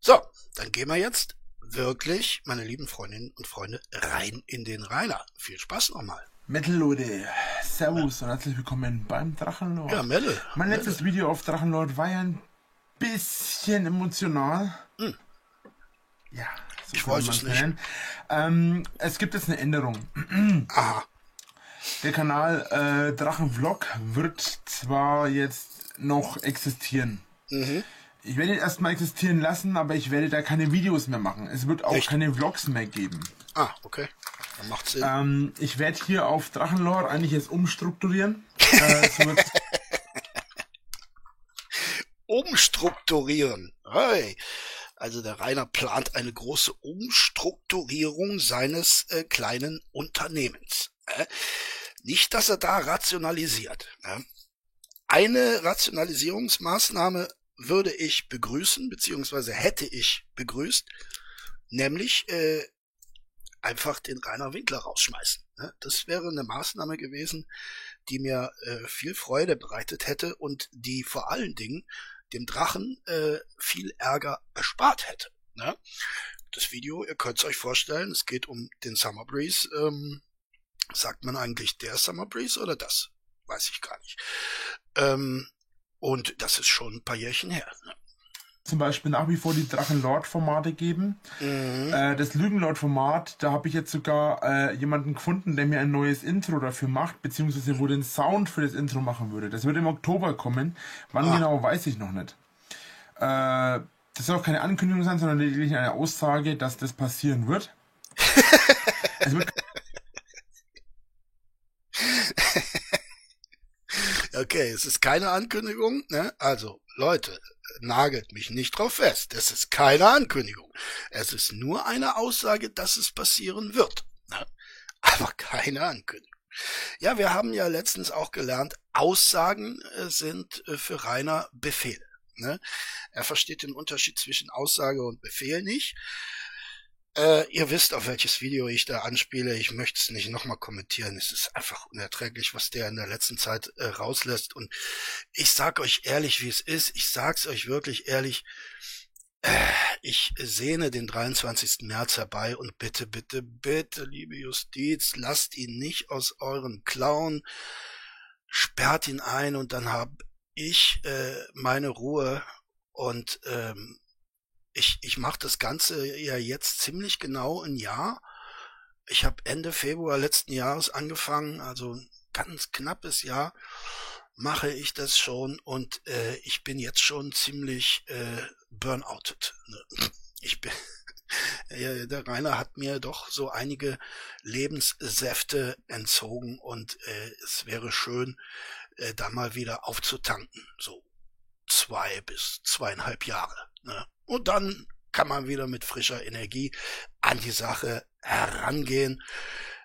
So, dann gehen wir jetzt wirklich, meine lieben Freundinnen und Freunde, rein in den Rainer. Viel Spaß nochmal. Metal Leute, Servus und herzlich willkommen beim Drachenlord. Ja, Melle. Mein letztes Melle. Video auf Drachenlord war ja ein bisschen emotional. Hm. Ja, so Ich weiß es nicht. Ähm, es gibt jetzt eine Änderung. Aha. Der Kanal äh, Drachenvlog wird zwar jetzt noch existieren. Mhm. Ich werde ihn erstmal existieren lassen, aber ich werde da keine Videos mehr machen. Es wird auch Echt? keine Vlogs mehr geben. Ah, okay. Dann macht Sinn. Ähm, ich werde hier auf Drachenlore eigentlich jetzt umstrukturieren. äh, Umstrukturieren. Hey. Also der Rainer plant eine große Umstrukturierung seines äh, kleinen Unternehmens. Äh? Nicht, dass er da rationalisiert. Ne? Eine Rationalisierungsmaßnahme würde ich begrüßen, beziehungsweise hätte ich begrüßt, nämlich äh, einfach den Rainer Winkler rausschmeißen. Ne? Das wäre eine Maßnahme gewesen, die mir äh, viel Freude bereitet hätte und die vor allen Dingen dem Drachen äh, viel Ärger erspart hätte. Ne? Das Video, ihr könnt es euch vorstellen, es geht um den Summer Breeze. Ähm, sagt man eigentlich der Summer Breeze oder das? Weiß ich gar nicht. Ähm, und das ist schon ein paar Jährchen her. Ne? zum Beispiel nach wie vor die Drachenlord-Formate geben. Mhm. Äh, das Lügenlord-Format, da habe ich jetzt sogar äh, jemanden gefunden, der mir ein neues Intro dafür macht, beziehungsweise wo den Sound für das Intro machen würde. Das wird im Oktober kommen. Wann ah. genau, weiß ich noch nicht. Äh, das soll auch keine Ankündigung sein, sondern lediglich eine Aussage, dass das passieren wird. es wird okay, es ist keine Ankündigung, ne? Also, Leute, nagelt mich nicht drauf fest. Es ist keine Ankündigung. Es ist nur eine Aussage, dass es passieren wird. Ne? Aber keine Ankündigung. Ja, wir haben ja letztens auch gelernt, Aussagen äh, sind äh, für Rainer Befehl. Ne? Er versteht den Unterschied zwischen Aussage und Befehl nicht. Äh, ihr wisst, auf welches Video ich da anspiele. Ich möchte es nicht nochmal kommentieren. Es ist einfach unerträglich, was der in der letzten Zeit äh, rauslässt. Und ich sag euch ehrlich, wie es ist. Ich sag's euch wirklich ehrlich. Äh, ich sehne den 23. März herbei und bitte, bitte, bitte, liebe Justiz, lasst ihn nicht aus euren Klauen. Sperrt ihn ein und dann hab ich äh, meine Ruhe und ähm, ich, ich mache das Ganze ja jetzt ziemlich genau ein Jahr. Ich habe Ende Februar letzten Jahres angefangen, also ganz knappes Jahr mache ich das schon und äh, ich bin jetzt schon ziemlich äh, burnoutet. Ne? Ich bin der Rainer hat mir doch so einige Lebenssäfte entzogen und äh, es wäre schön, äh, da mal wieder aufzutanken. So zwei bis zweieinhalb Jahre. Ne? Und dann kann man wieder mit frischer Energie an die Sache herangehen.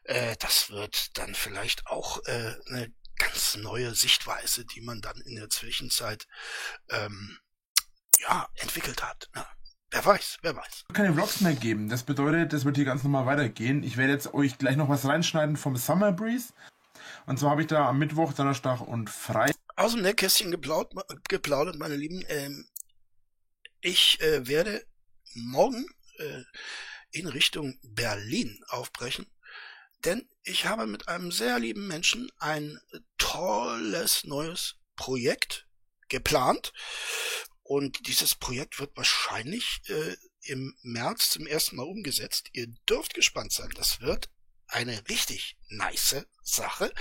Äh, das wird dann vielleicht auch äh, eine ganz neue Sichtweise, die man dann in der Zwischenzeit ähm, ja entwickelt hat. Ne? Wer weiß, wer weiß. Keine Vlogs mehr geben. Das bedeutet, das wird hier ganz normal weitergehen. Ich werde jetzt euch gleich noch was reinschneiden vom Summer Breeze. Und zwar habe ich da am Mittwoch, Donnerstag und Freitag. Aus dem Nähkästchen geplaudert, geplaudert meine Lieben. Ähm, ich äh, werde morgen äh, in Richtung Berlin aufbrechen, denn ich habe mit einem sehr lieben Menschen ein tolles neues Projekt geplant und dieses Projekt wird wahrscheinlich äh, im März zum ersten Mal umgesetzt. Ihr dürft gespannt sein. Das wird eine richtig nice Sache.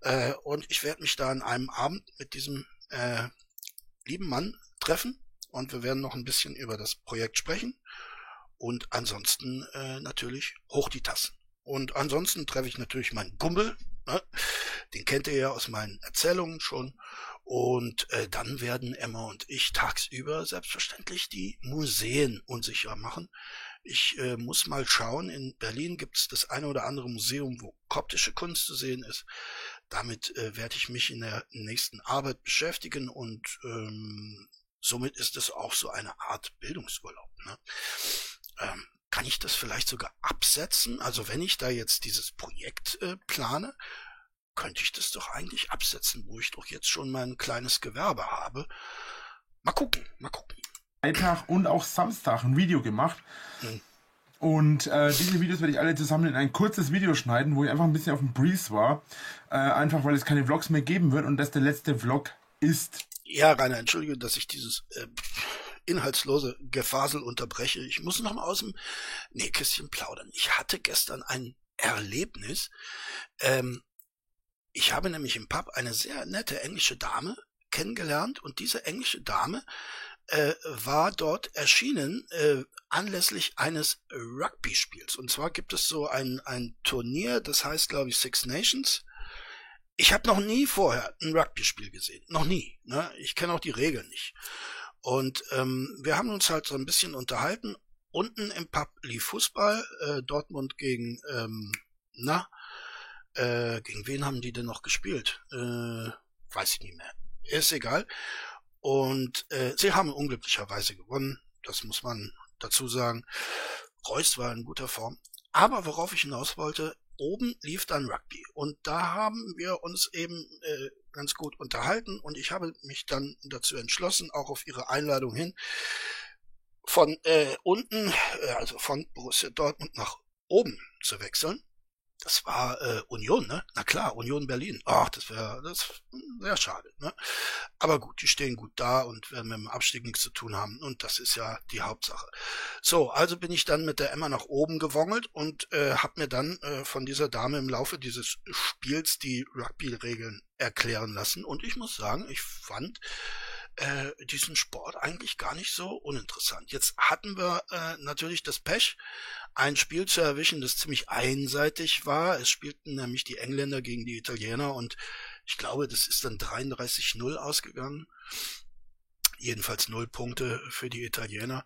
Äh, und ich werde mich da an einem Abend mit diesem äh, lieben Mann treffen und wir werden noch ein bisschen über das Projekt sprechen. Und ansonsten äh, natürlich hoch die Tassen. Und ansonsten treffe ich natürlich meinen Gumbel. Ne? Den kennt ihr ja aus meinen Erzählungen schon. Und äh, dann werden Emma und ich tagsüber selbstverständlich die Museen unsicher machen. Ich äh, muss mal schauen, in Berlin gibt es das eine oder andere Museum, wo koptische Kunst zu sehen ist. Damit äh, werde ich mich in der nächsten Arbeit beschäftigen und ähm, Somit ist es auch so eine Art Bildungsurlaub. Ne? Ähm, kann ich das vielleicht sogar absetzen? Also wenn ich da jetzt dieses Projekt äh, plane, könnte ich das doch eigentlich absetzen, wo ich doch jetzt schon mein kleines Gewerbe habe. Mal gucken, mal gucken. Freitag und auch Samstag ein Video gemacht. Hm. Und äh, diese Videos werde ich alle zusammen in ein kurzes Video schneiden, wo ich einfach ein bisschen auf dem Breeze war. Äh, einfach weil es keine Vlogs mehr geben wird und das der letzte Vlog ist. Ja, Rainer, entschuldige, dass ich dieses äh, inhaltslose Gefasel unterbreche. Ich muss noch mal aus dem Nähkästchen plaudern. Ich hatte gestern ein Erlebnis. Ähm, ich habe nämlich im Pub eine sehr nette englische Dame kennengelernt und diese englische Dame äh, war dort erschienen äh, anlässlich eines Rugby-Spiels. Und zwar gibt es so ein, ein Turnier, das heißt, glaube ich, Six Nations ich habe noch nie vorher ein Rugby-Spiel gesehen. Noch nie. Ne? Ich kenne auch die Regeln nicht. Und ähm, wir haben uns halt so ein bisschen unterhalten. Unten im Pub lief Fußball, äh, Dortmund gegen, ähm, na, äh, gegen wen haben die denn noch gespielt? Äh, weiß ich nicht mehr. Ist egal. Und äh, sie haben unglücklicherweise gewonnen. Das muss man dazu sagen. Reus war in guter Form. Aber worauf ich hinaus wollte, oben lief dann Rugby. Und da haben wir uns eben äh, ganz gut unterhalten und ich habe mich dann dazu entschlossen, auch auf ihre Einladung hin, von äh, unten, äh, also von Borussia Dortmund nach oben zu wechseln. Das war äh, Union, ne? Na klar, Union Berlin. Ach, das wäre das wäre schade, ne? Aber gut, die stehen gut da und werden mit dem Abstieg nichts zu tun haben und das ist ja die Hauptsache. So, also bin ich dann mit der Emma nach oben gewongelt und äh, habe mir dann äh, von dieser Dame im Laufe dieses Spiels die Rugby-Regeln erklären lassen und ich muss sagen, ich fand äh, diesen Sport eigentlich gar nicht so uninteressant. Jetzt hatten wir äh, natürlich das Pech, ein Spiel zu erwischen, das ziemlich einseitig war. Es spielten nämlich die Engländer gegen die Italiener und ich glaube, das ist dann 33-0 ausgegangen. Jedenfalls null Punkte für die Italiener.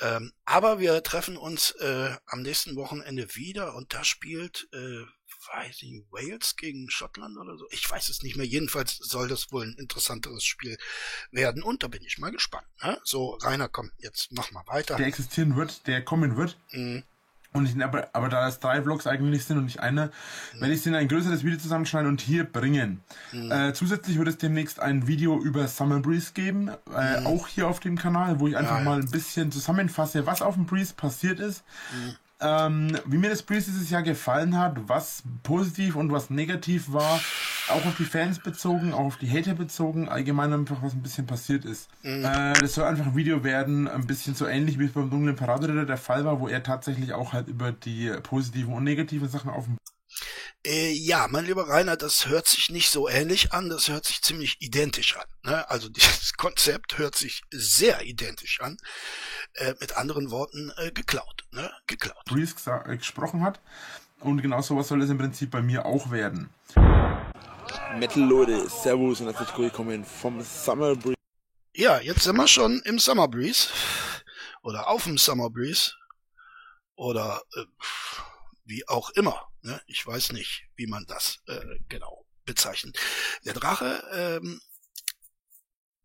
Ähm, aber wir treffen uns äh, am nächsten Wochenende wieder und da spielt äh, weiß ich, Wales gegen Schottland oder so. Ich weiß es nicht mehr. Jedenfalls soll das wohl ein interessanteres Spiel werden und da bin ich mal gespannt. Ne? So, Rainer, komm, jetzt mach mal weiter. Der existieren wird, der kommen wird. Mhm. Und ich, aber, aber da das drei Vlogs eigentlich sind und nicht einer, mhm. werde ich sie in ein größeres Video zusammenschneiden und hier bringen. Mhm. Äh, zusätzlich wird es demnächst ein Video über Summer Breeze geben, äh, mhm. auch hier auf dem Kanal, wo ich einfach ja, mal ein bisschen zusammenfasse, was auf dem Breeze passiert ist. Ähm, wie mir das Breeze dieses Jahr gefallen hat, was positiv und was negativ war, auch auf die Fans bezogen, auch auf die Hater bezogen, allgemein einfach was ein bisschen passiert ist. Mhm. Äh, das soll einfach ein Video werden, ein bisschen so ähnlich wie es beim dunklen Paraderitter der Fall war, wo er tatsächlich auch halt über die positiven und negativen Sachen auf dem äh, ja, mein lieber Rainer, das hört sich nicht so ähnlich an, das hört sich ziemlich identisch an. Ne? Also dieses Konzept hört sich sehr identisch an. Äh, mit anderen Worten, äh, geklaut. Ne? Geklaut. Breeze äh, gesprochen hat. Und genau sowas soll es im Prinzip bei mir auch werden. Metal Leute, Servus und herzlich willkommen vom Summer Breeze. Ja, jetzt sind wir schon im Summer Breeze. Oder auf dem Summer Breeze. Oder äh, wie auch immer. Ne? Ich weiß nicht, wie man das äh, genau bezeichnet. Der Drache ähm,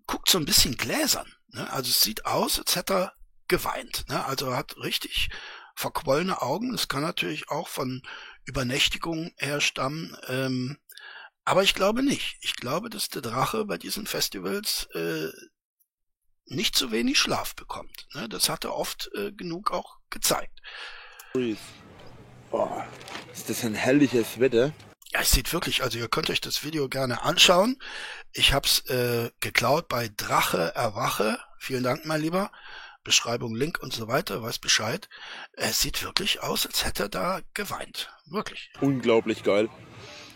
guckt so ein bisschen gläsern. Ne? Also es sieht aus, als hätte er geweint. Ne? Also er hat richtig verquollene Augen. Das kann natürlich auch von Übernächtigung herstammen. Ähm, aber ich glaube nicht. Ich glaube, dass der Drache bei diesen Festivals äh, nicht zu wenig Schlaf bekommt. Ne? Das hat er oft äh, genug auch gezeigt. Breathe. Boah, ist das ein herrliches Wetter. Ja, es sieht wirklich, also ihr könnt euch das Video gerne anschauen. Ich hab's äh, geklaut bei Drache Erwache. Vielen Dank, mein Lieber. Beschreibung, Link und so weiter, weiß Bescheid. Es sieht wirklich aus, als hätte er da geweint. Wirklich. Unglaublich geil.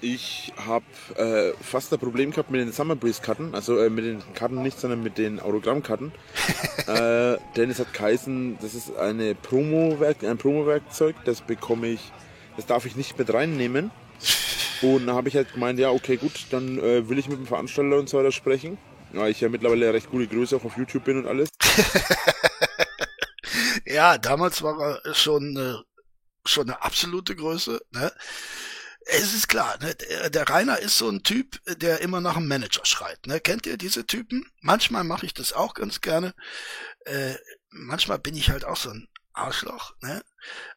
Ich habe äh, fast ein Problem gehabt mit den Summer Breeze Karten, also äh, mit den Karten nicht, sondern mit den Autogrammkarten. äh, denn es hat geheißen, das ist eine Promo ein Promo-Werkzeug, das bekomme ich, das darf ich nicht mit reinnehmen. Und da habe ich halt gemeint, ja, okay, gut, dann äh, will ich mit dem Veranstalter und so weiter sprechen. Ja, ich ja mittlerweile recht gute Größe auch auf YouTube bin und alles. ja, damals war er schon, äh, schon eine absolute Größe, ne? Es ist klar, ne, der, der Rainer ist so ein Typ, der immer nach einem Manager schreit. Ne? Kennt ihr diese Typen? Manchmal mache ich das auch ganz gerne. Äh, manchmal bin ich halt auch so ein Arschloch, ne?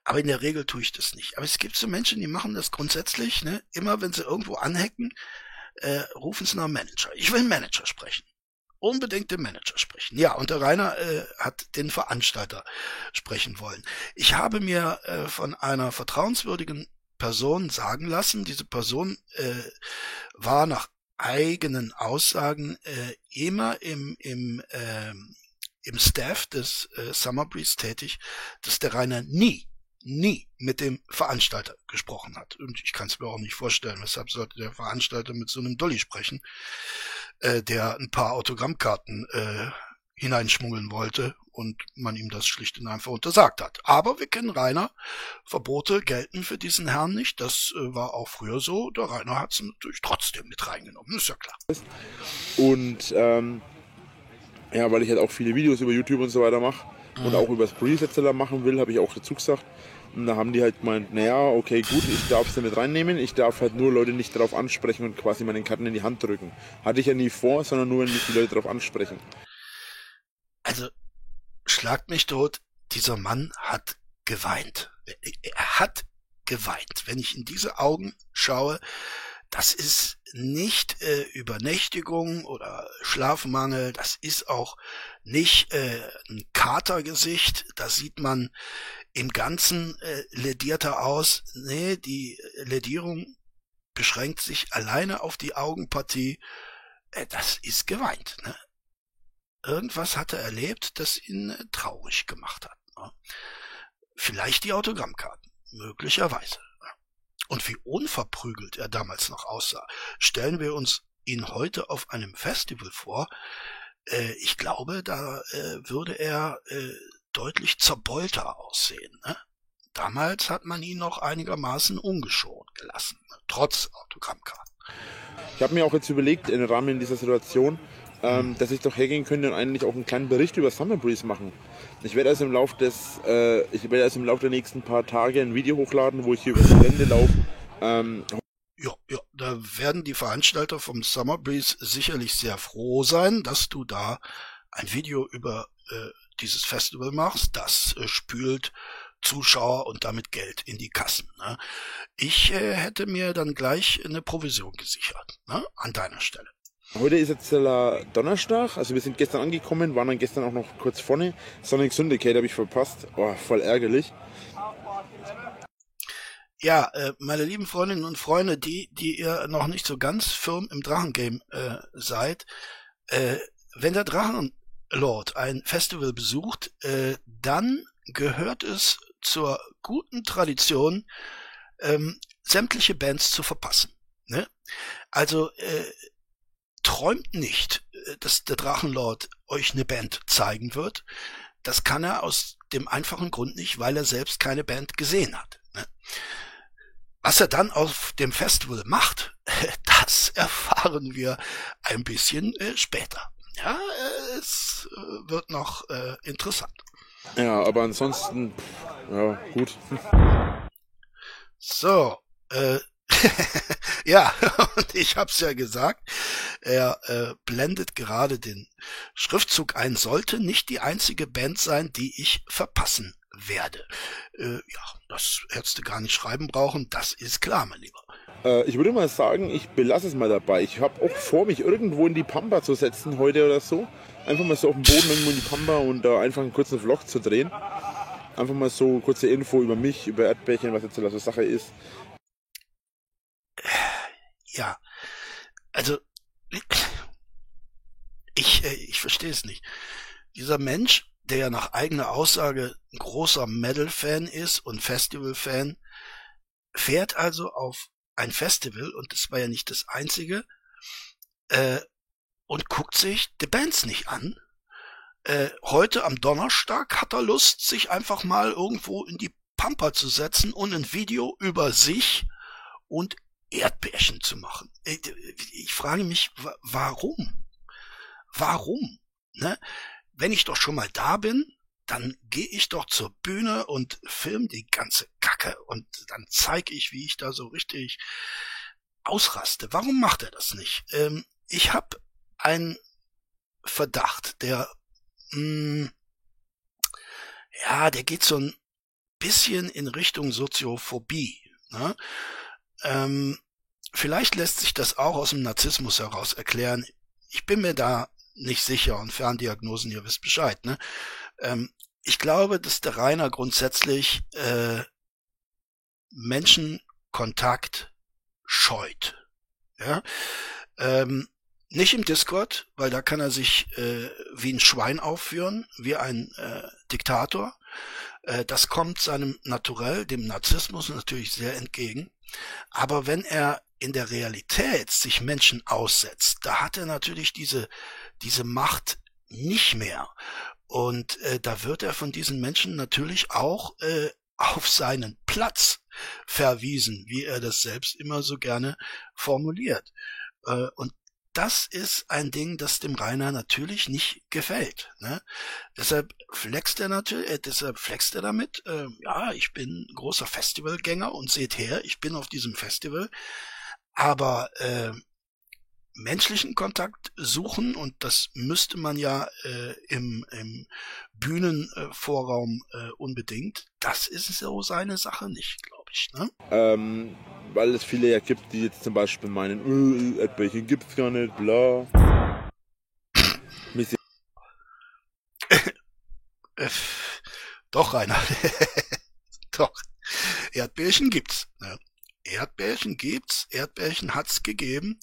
Aber in der Regel tue ich das nicht. Aber es gibt so Menschen, die machen das grundsätzlich, ne? Immer wenn sie irgendwo anhacken, äh, rufen sie nach Manager. Ich will Manager sprechen. Unbedingt den Manager sprechen. Ja, und der Rainer äh, hat den Veranstalter sprechen wollen. Ich habe mir äh, von einer vertrauenswürdigen Person sagen lassen. Diese Person äh, war nach eigenen Aussagen äh, immer im, im, äh, im Staff des äh, Summer Breeze tätig, dass der Rainer nie, nie mit dem Veranstalter gesprochen hat. Und ich kann es mir auch nicht vorstellen, weshalb sollte der Veranstalter mit so einem Dolly sprechen, äh, der ein paar Autogrammkarten äh, hineinschmuggeln wollte und man ihm das schlicht und einfach untersagt hat. Aber wir kennen Rainer. Verbote gelten für diesen Herrn nicht. Das äh, war auch früher so. Der Rainer hat es natürlich trotzdem mit reingenommen. Ist ja klar. Und ähm, ja, weil ich halt auch viele Videos über YouTube und so weiter mache mhm. und auch über das Presetzer machen will, habe ich auch dazu gesagt. Und da haben die halt gemeint, naja, okay, gut, ich darf es mit reinnehmen, ich darf halt nur Leute nicht darauf ansprechen und quasi meine Karten in die Hand drücken. Hatte ich ja nie vor, sondern nur, wenn mich die Leute darauf ansprechen. Also, schlagt mich tot, dieser Mann hat geweint. Er hat geweint. Wenn ich in diese Augen schaue, das ist nicht äh, Übernächtigung oder Schlafmangel, das ist auch nicht äh, ein Katergesicht, da sieht man im Ganzen äh, ledierter aus. Nee, die Ledierung beschränkt sich alleine auf die Augenpartie. Äh, das ist geweint. Ne? Irgendwas hat er erlebt, das ihn äh, traurig gemacht hat. Ne? Vielleicht die Autogrammkarten, möglicherweise. Und wie unverprügelt er damals noch aussah, stellen wir uns ihn heute auf einem Festival vor. Äh, ich glaube, da äh, würde er deutlich zerbeulter aussehen. Ne? Damals hat man ihn noch einigermaßen ungeschont gelassen, ne? trotz Autogrammkarten. Ich habe mir auch jetzt überlegt, im Rahmen dieser Situation, ähm, dass ich doch hergehen könnte und eigentlich auch einen kleinen Bericht über Summer Breeze machen. Ich werde also im Lauf des, äh, ich werde also im Lauf der nächsten paar Tage ein Video hochladen, wo ich hier über das Gelände laufe. Ähm, ja, ja, da werden die Veranstalter vom Summer Breeze sicherlich sehr froh sein, dass du da ein Video über äh, dieses Festival machst. Das äh, spült Zuschauer und damit Geld in die Kassen. Ne? Ich äh, hätte mir dann gleich eine Provision gesichert, ne? an deiner Stelle. Heute ist jetzt der Donnerstag, also wir sind gestern angekommen, waren dann gestern auch noch kurz vorne. Sonic Syndicate habe ich verpasst. Oh, voll ärgerlich. Ja, äh, meine lieben Freundinnen und Freunde, die, die ihr noch nicht so ganz firm im Drachengame äh, seid, äh, wenn der Drachenlord ein Festival besucht, äh, dann gehört es zur guten Tradition, ähm, sämtliche Bands zu verpassen. Ne? Also äh, träumt nicht, äh, dass der Drachenlord euch eine Band zeigen wird. Das kann er aus dem einfachen Grund nicht, weil er selbst keine Band gesehen hat. Ne? Was er dann auf dem Festival macht, das erfahren wir ein bisschen äh, später. Ja, es äh, wird noch interessant. Ja, aber ansonsten, ja, gut. So, äh, ja, und ich hab's ja gesagt, er äh, blendet gerade den Schriftzug ein, sollte nicht die einzige Band sein, die ich verpassen werde. Äh, ja, das hättest du gar nicht schreiben brauchen, das ist klar, mein Lieber. Äh, ich würde mal sagen, ich belasse es mal dabei. Ich habe auch vor, mich irgendwo in die Pampa zu setzen heute oder so. Einfach mal so auf dem Boden irgendwo in die Pampa und da einfach einen kurzen Vlog zu drehen. Einfach mal so kurze Info über mich, über Erdbärchen, was jetzt so Sache ist ja, also ich, äh, ich verstehe es nicht. Dieser Mensch, der ja nach eigener Aussage ein großer Metal-Fan ist und Festival-Fan, fährt also auf ein Festival, und das war ja nicht das einzige, äh, und guckt sich die Bands nicht an. Äh, heute am Donnerstag hat er Lust, sich einfach mal irgendwo in die Pampa zu setzen und ein Video über sich und Erdbärchen zu machen. Äh, ich frage mich, warum? Warum? Ne? Wenn ich doch schon mal da bin, dann gehe ich doch zur Bühne und film die ganze Kacke und dann zeige ich, wie ich da so richtig ausraste. Warum macht er das nicht? Ähm, ich habe einen Verdacht, der mh, hm, ja, der geht so ein bisschen in Richtung Soziophobie. Ne? Ähm, vielleicht lässt sich das auch aus dem Narzissmus heraus erklären. Ich bin mir da nicht sicher und Ferndiagnosen, ihr wisst Bescheid. Ne? Ähm, ich glaube, dass der Rainer grundsätzlich äh, Menschenkontakt scheut. Ja? Ähm, nicht im Discord, weil da kann er sich äh, wie ein Schwein aufführen, wie ein äh, Diktator. Äh, das kommt seinem Naturell, dem Narzissmus natürlich sehr entgegen. Aber wenn er in der Realität sich Menschen aussetzt, da hat er natürlich diese, diese Macht nicht mehr. Und äh, da wird er von diesen Menschen natürlich auch äh, auf seinen Platz verwiesen, wie er das selbst immer so gerne formuliert. Äh, und das ist ein Ding, das dem Rainer natürlich nicht gefällt. Ne? Deshalb flext er natürlich, äh, deshalb flext er damit, äh, ja, ich bin großer Festivalgänger und seht her, ich bin auf diesem Festival. Aber äh, menschlichen Kontakt suchen und das müsste man ja äh, im, im Bühnenvorraum äh, unbedingt. Das ist so seine Sache nicht, glaube ich. Ne? Ähm, weil es viele ja gibt, die jetzt zum Beispiel meinen, äh, Erdbärchen gibt's gar nicht, bla. Äh, doch, Rainer. doch. Erdbärchen gibt's. Ne? Erdbärchen gibt's, Erdbärchen hat's gegeben.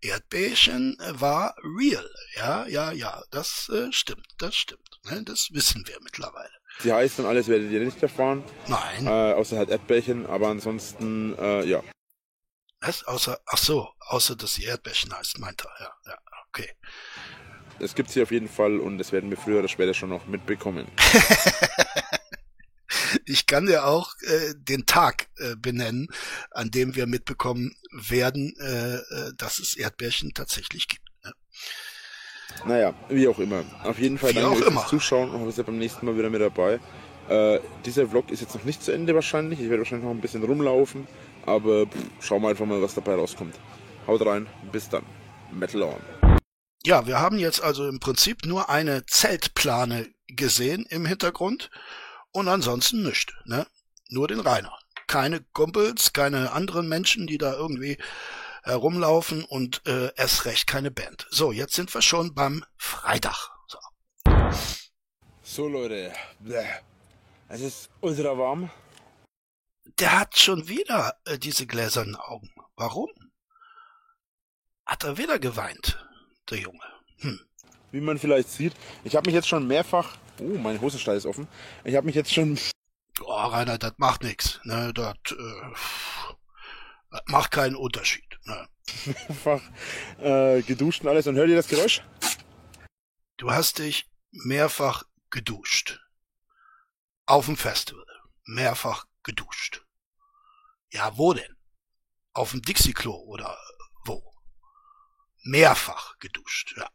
Erdbärchen äh, war real. Ja, ja, ja, das äh, stimmt, das stimmt. Ne? Das wissen wir mittlerweile. Die heißen und alles werdet ihr nicht erfahren. Nein. Äh, außer halt Erdbärchen, aber ansonsten, äh, ja. Was? Außer, ach so, außer dass sie Erdbärchen heißt, meint er. Ja, ja, okay. Es gibt sie auf jeden Fall und das werden wir früher oder später schon noch mitbekommen. ich kann dir auch äh, den Tag äh, benennen, an dem wir mitbekommen werden, äh, äh, dass es Erdbärchen tatsächlich gibt. Ne? Naja, wie auch immer. Auf jeden Fall Wie danke fürs Zuschauen und hoffe, ihr seid beim nächsten Mal wieder mit dabei. Äh, dieser Vlog ist jetzt noch nicht zu Ende wahrscheinlich. Ich werde wahrscheinlich noch ein bisschen rumlaufen. Aber pff, schauen wir einfach mal, was dabei rauskommt. Haut rein, bis dann. Metal on. Ja, wir haben jetzt also im Prinzip nur eine Zeltplane gesehen im Hintergrund und ansonsten nichts, ne? Nur den Rainer. Keine Kumpels, keine anderen Menschen, die da irgendwie herumlaufen und äh, erst recht keine Band. So, jetzt sind wir schon beim Freitag. So. So Leute, es ist ultra warm. Der hat schon wieder äh, diese gläsernen Augen. Warum? Hat er wieder geweint, der Junge. Hm. Wie man vielleicht sieht. Ich habe mich jetzt schon mehrfach... Oh, meine Hosenstall ist offen. Ich habe mich jetzt schon Oh, Rainer, das macht nix. Ne, das, äh, macht keinen Unterschied. Ne. mehrfach äh, geduscht und alles. Und hört ihr das Geräusch? Du hast dich mehrfach geduscht. Auf dem Festival. Mehrfach geduscht. Ja, wo denn? Auf dem Dixie-Klo oder wo? Mehrfach geduscht, ja.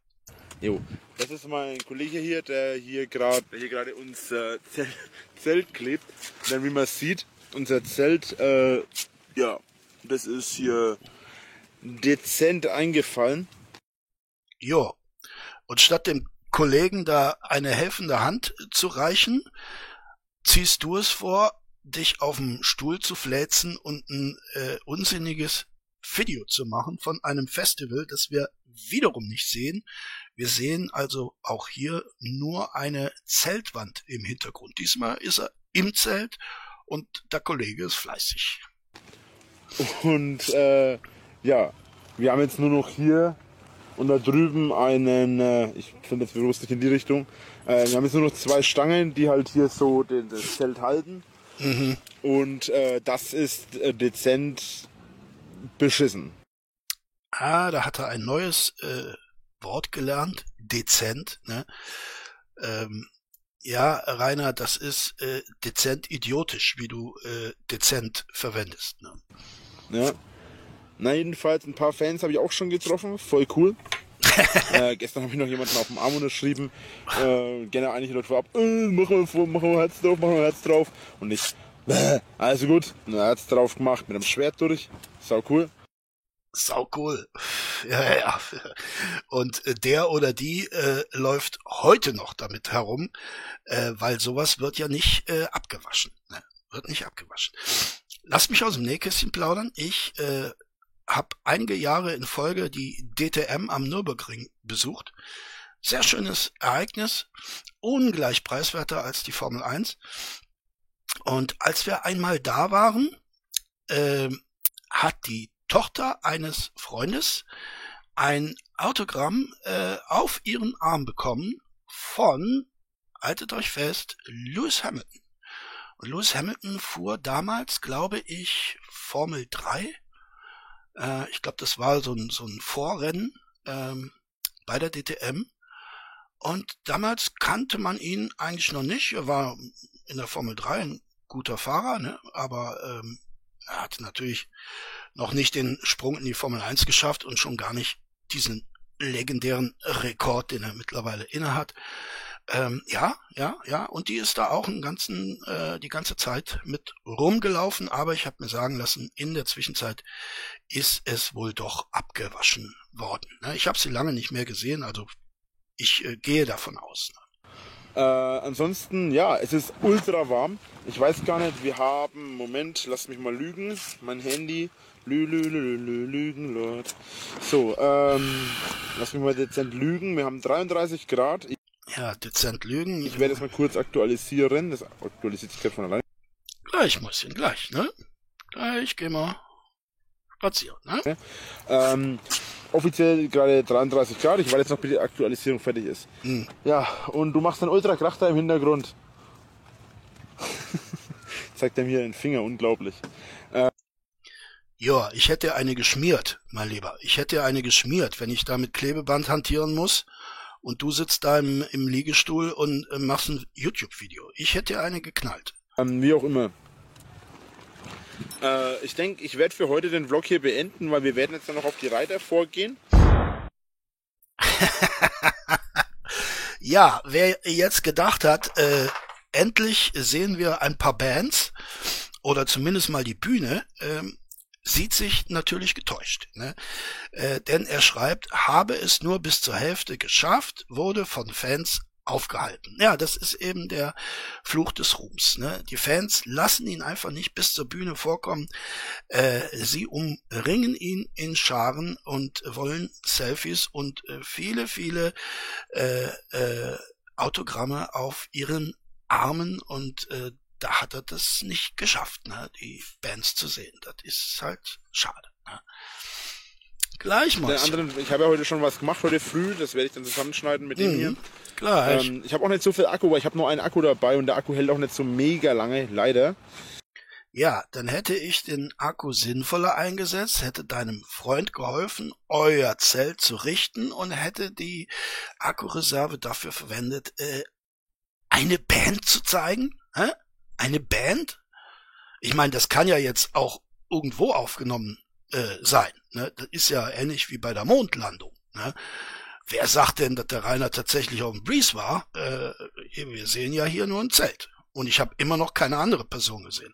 Jo, das ist mein Kollege hier, der hier gerade hier gerade unser Zelt, Zelt klebt. Denn wie man sieht, unser Zelt, äh, ja, das ist hier dezent eingefallen. Jo. Und statt dem Kollegen da eine helfende Hand zu reichen, ziehst du es vor, dich auf dem Stuhl zu fläzen und ein äh, unsinniges Video zu machen von einem Festival, das wir wiederum nicht sehen. Wir sehen also auch hier nur eine Zeltwand im Hintergrund. Diesmal ist er im Zelt und der Kollege ist fleißig. Und äh, ja, wir haben jetzt nur noch hier und da drüben einen, äh, ich finde jetzt bewusst nicht in die Richtung, äh, wir haben jetzt nur noch zwei Stangen, die halt hier so den, das Zelt halten. Und äh, das ist äh, dezent beschissen. Ah, da hat er ein neues äh, Wort gelernt, dezent. Ne? Ähm, ja, Rainer, das ist äh, dezent idiotisch, wie du äh, dezent verwendest. Ne? Ja. Na, jedenfalls, ein paar Fans habe ich auch schon getroffen. Voll cool. äh, gestern habe ich noch jemanden auf dem Arm unterschrieben. Äh, gerne einige Leute vorab. Äh, machen wir wir Herz drauf, machen wir Herz drauf. Und ich, bäh, also gut, ein Herz drauf gemacht, mit einem Schwert durch. Sau cool. Sau cool. Ja, ja. Und äh, der oder die äh, läuft heute noch damit herum, äh, weil sowas wird ja nicht äh, abgewaschen. Ne? Wird nicht abgewaschen. Lass mich aus dem Nähkästchen plaudern. Ich äh, habe einige Jahre in Folge die DTM am Nürburgring besucht. Sehr schönes Ereignis, ungleich preiswerter als die Formel 1. Und als wir einmal da waren, äh, hat die Tochter eines Freundes ein Autogramm äh, auf ihren Arm bekommen von, haltet euch fest, Lewis Hamilton. Und Lewis Hamilton fuhr damals, glaube ich, Formel 3. Äh, ich glaube, das war so ein, so ein Vorrennen ähm, bei der DTM. Und damals kannte man ihn eigentlich noch nicht. Er war in der Formel 3 ein guter Fahrer, ne? aber ähm, er hat natürlich noch nicht den Sprung in die Formel 1 geschafft und schon gar nicht diesen legendären Rekord, den er mittlerweile innehat. Ähm, ja, ja, ja, und die ist da auch einen ganzen, äh, die ganze Zeit mit rumgelaufen, aber ich habe mir sagen lassen, in der Zwischenzeit ist es wohl doch abgewaschen worden. Ne? Ich habe sie lange nicht mehr gesehen, also ich äh, gehe davon aus. Ne? Äh, ansonsten, ja, es ist ultra warm. Ich weiß gar nicht, wir haben, Moment, lass mich mal lügen. Mein Handy. Lü, lü, lü, lü, lügen, Lord. So, ähm, lass mich mal dezent lügen. Wir haben 33 Grad. Ich, Ja, dezent lügen. ich werde es mal kurz aktualisieren. Das aktualisiert sich gerade von alleine. Gleich, Mäuschen, gleich, ne? Gleich gehen wir spazieren, ne? Ähm, offiziell gerade 33 Grad. Ich warte jetzt noch, bis die Aktualisierung fertig ist. Hm. Ja, und du machst einen Ultra-Krach da im Hintergrund. Zeigt er mir den Finger, unglaublich. Ja, ich hätte eine geschmiert, mein Lieber. Ich hätte eine geschmiert, wenn ich da mit Klebeband hantieren muss und du sitzt da im, im Liegestuhl und äh, machst ein YouTube-Video. Ich hätte eine geknallt. Ähm, wie auch immer. Äh, ich denke, ich werde für heute den Vlog hier beenden, weil wir werden jetzt dann noch auf die Reiter vorgehen. Ja, wer jetzt gedacht hat, äh, endlich sehen wir ein paar Bands oder zumindest mal die Bühne, ähm, sieht sich natürlich getäuscht. Ne? Äh, denn er schreibt, habe es nur bis zur Hälfte geschafft, wurde von Fans aufgehalten. Ja, das ist eben der Fluch des Ruhms. Ne? Die Fans lassen ihn einfach nicht bis zur Bühne vorkommen. Äh, sie umringen ihn in Scharen und wollen Selfies und äh, viele, viele äh, äh, Autogramme auf ihren Armen und äh, da hat er das nicht geschafft, ne, die Bands zu sehen. Das ist halt schade. Ne? Gleich mal. ich habe ja heute schon was gemacht, heute früh, das werde ich dann zusammenschneiden mit dem hier. Mhm. Gleich. Ähm, ich habe auch nicht so viel Akku, weil ich habe nur einen Akku dabei und der Akku hält auch nicht so mega lange, leider. Ja, dann hätte ich den Akku sinnvoller eingesetzt, hätte deinem Freund geholfen, euer Zelt zu richten und hätte die Akkureserve dafür verwendet, äh, eine Band zu zeigen. Hä? Eine Band? Ich meine, das kann ja jetzt auch irgendwo aufgenommen äh, sein. Ne? Das ist ja ähnlich wie bei der Mondlandung. Ne? Wer sagt denn, dass der Rainer tatsächlich auf dem Breeze war? Äh, wir sehen ja hier nur ein Zelt. Und ich habe immer noch keine andere Person gesehen.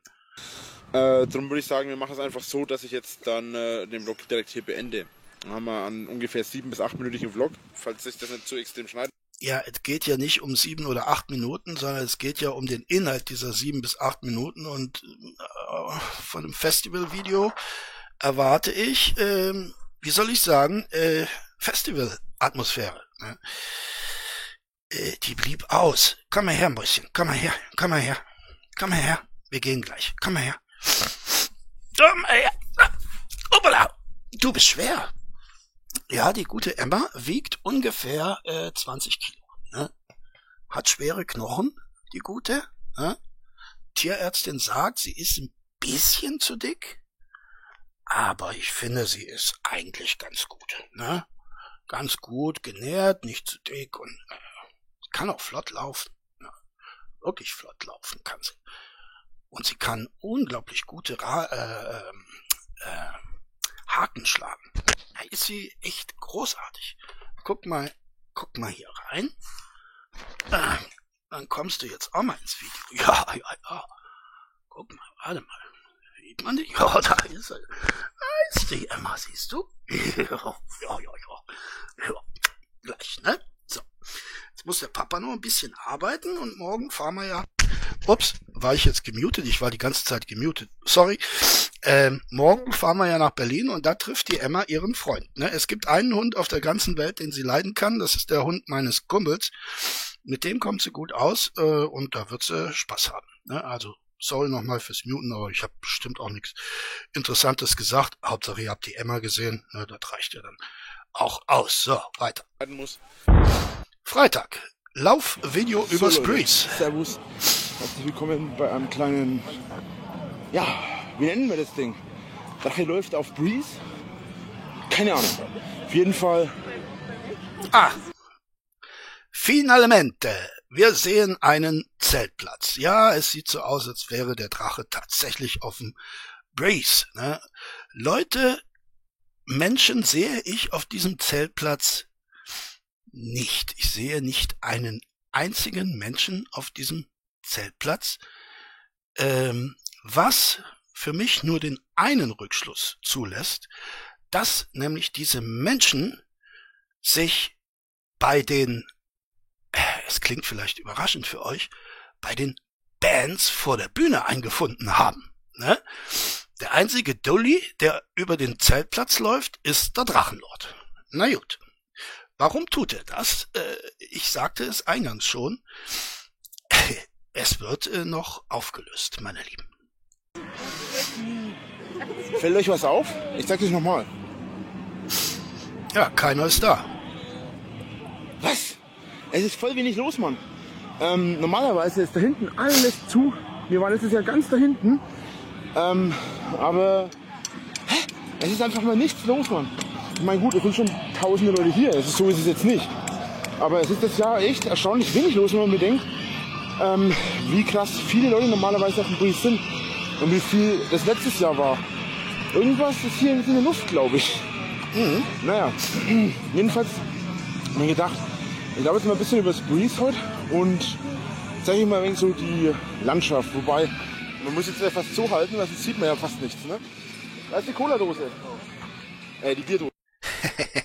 Äh, darum würde ich sagen, wir machen es einfach so, dass ich jetzt dann äh, den Vlog direkt hier beende. Dann haben wir einen ungefähr sieben bis achtminütigen Vlog, falls sich das nicht zu extrem schneidet. Ja, es geht ja nicht um sieben oder acht Minuten, sondern es geht ja um den Inhalt dieser sieben bis acht Minuten und äh, von Festivalvideo erwarte ich, ähm, wie soll ich sagen, äh, Festivalatmosphäre. Ne? Äh, die blieb aus. Komm mal her, Mäuschen, komm mal her, komm mal her, komm mal her, wir gehen gleich, komm mal her. Komm mal her. Du bist schwer. Ja, die gute Emma wiegt ungefähr äh, 20 Kilo. Ne? Hat schwere Knochen, die gute. Ne? Tierärztin sagt, sie ist ein bisschen zu dick. Aber ich finde, sie ist eigentlich ganz gut. Ne? Ganz gut genährt, nicht zu dick und äh, kann auch flott laufen. Ne? Wirklich flott laufen kann sie. Und sie kann unglaublich gute Ra äh, äh, Haken schlagen. Da ist sie echt großartig. Guck mal, guck mal hier rein. Ah, Dann kommst du jetzt auch mal ins Video. Ja, ja, ja. Guck mal, warte mal. Sieht man die? Ja, da ist sie. Da ist die Emma, siehst du? Ja, ja, ja. ja. Gleich, ne? So. Jetzt muss der Papa nur ein bisschen arbeiten und morgen fahren wir ja. Ups, war ich jetzt gemutet? Ich war die ganze Zeit gemutet. Sorry. Ähm, morgen fahren wir ja nach Berlin und da trifft die Emma ihren Freund. Ne? Es gibt einen Hund auf der ganzen Welt, den sie leiden kann. Das ist der Hund meines Kumpels. Mit dem kommt sie gut aus äh, und da wird sie Spaß haben. Ne? Also sorry nochmal fürs Muten, aber ich habe bestimmt auch nichts Interessantes gesagt. Hauptsache ihr habt die Emma gesehen. Ne? Das reicht ja dann auch aus. So, weiter. Freitag. Laufvideo übers. Breeze. Servus. Herzlich willkommen bei einem kleinen, ja, wie nennen wir das Ding? Drache läuft auf Breeze? Keine Ahnung. Auf jeden Fall, Ah. Finalmente. Wir sehen einen Zeltplatz. Ja, es sieht so aus, als wäre der Drache tatsächlich auf dem Breeze. Ne? Leute, Menschen sehe ich auf diesem Zeltplatz nicht. Ich sehe nicht einen einzigen Menschen auf diesem Zeltplatz, ähm, was für mich nur den einen Rückschluss zulässt, dass nämlich diese Menschen sich bei den, äh, es klingt vielleicht überraschend für euch, bei den Bands vor der Bühne eingefunden haben. Ne? Der einzige Dully, der über den Zeltplatz läuft, ist der Drachenlord. Na gut. Warum tut er das? Äh, ich sagte es eingangs schon. Es wird äh, noch aufgelöst, meine Lieben. Fällt euch was auf? Ich sag das nochmal. Ja, keiner ist da. Was? Es ist voll wenig los, Mann. Ähm, normalerweise ist da hinten alles zu. Wir waren letztes Jahr ganz da hinten. Ähm, aber hä? es ist einfach mal nichts los, Mann. Ich meine, gut, es sind schon tausende Leute hier. Es ist, so ist es jetzt nicht. Aber es ist das Jahr echt erstaunlich wenig los, wenn man bedenkt, ähm, wie krass viele Leute normalerweise auf dem Breeze sind und wie viel das letztes Jahr war. Irgendwas ist hier in der Luft, glaube ich. Mhm. Naja, jedenfalls mir gedacht, ich glaube jetzt mal ein bisschen über das Breeze heute und zeige ich mal ein wenig so die Landschaft. Wobei, man muss jetzt ja fast so halten, weil sonst sieht man ja fast nichts. Ne? Da ist die Cola-Dose. Äh, die Bierdose.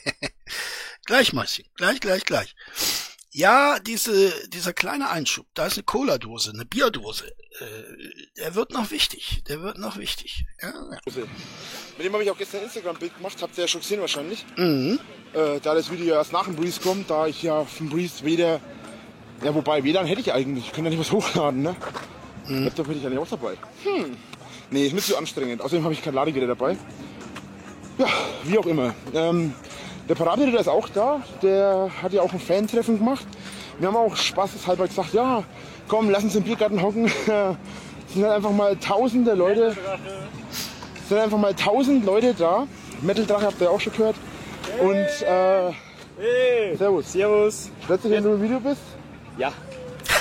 gleich, Mäuschen. Gleich, gleich, gleich. Ja, diese, dieser kleine Einschub, da ist eine Cola-Dose, eine Bierdose. Äh, der wird noch wichtig. Der wird noch wichtig. Ja, ja. Mit dem habe ich auch gestern ein Instagram-Bild gemacht, habt ihr ja schon gesehen wahrscheinlich. Mhm. Äh, da das Video erst nach dem Breeze kommt, da ich ja vom Breeze weder. Ja, wobei, WLAN hätte ich eigentlich. Ich könnte ja nicht was hochladen, ne? Mhm. Laptop hätte ich ja nicht auch dabei. Hm. Nee, ist mir zu anstrengend. Außerdem habe ich kein Ladegerät dabei. Ja, wie auch immer. Ähm, der Paradeter ist auch da. Der hat ja auch ein Fan-Treffen gemacht. Wir haben auch spaßeshalber gesagt, ja, komm, lass uns im Biergarten hocken. es sind halt einfach mal tausende Leute. Es sind einfach mal tausend Leute da. Metal Drache habt ihr auch schon gehört. Und äh, hey. Servus. Servus. Plötzlich, wenn du im Video bist? Ja.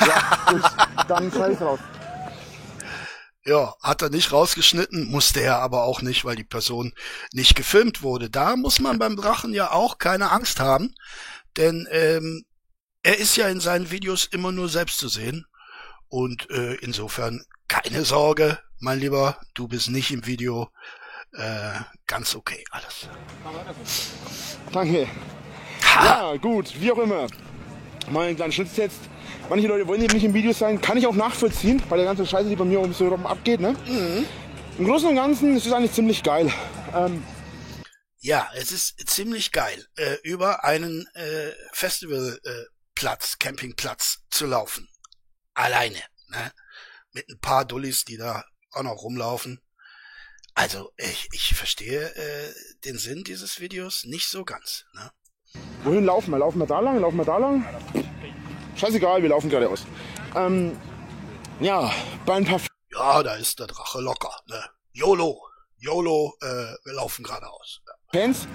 Ja, gut. Dann ich raus. Ja, hat er nicht rausgeschnitten, musste er aber auch nicht, weil die Person nicht gefilmt wurde. Da muss man beim Drachen ja auch keine Angst haben, denn ähm, er ist ja in seinen Videos immer nur selbst zu sehen. Und äh, insofern keine Sorge, mein Lieber, du bist nicht im Video. Äh, ganz okay, alles. Danke. Ha. Ja, gut, wie auch immer. Mal einen kleinen jetzt Manche Leute wollen eben nicht im Video sein, kann ich auch nachvollziehen, bei der ganzen Scheiße, die bei mir um so rum abgeht. Ne? Mhm. Im Großen und Ganzen ist es eigentlich ziemlich geil. Ähm, ja, es ist ziemlich geil, äh, über einen äh, Festivalplatz, äh, Campingplatz zu laufen. Alleine. Ne? Mit ein paar Dullis, die da auch noch rumlaufen. Also, ich, ich verstehe äh, den Sinn dieses Videos nicht so ganz. Ne? Wohin laufen wir? Laufen wir da lang? Laufen wir da lang? Scheißegal, wir laufen geradeaus. Ähm, ja, bei ein paar. Ja, da ist der Drache locker. Ne? YOLO. YOLO, äh, wir laufen geradeaus. Ja. Fans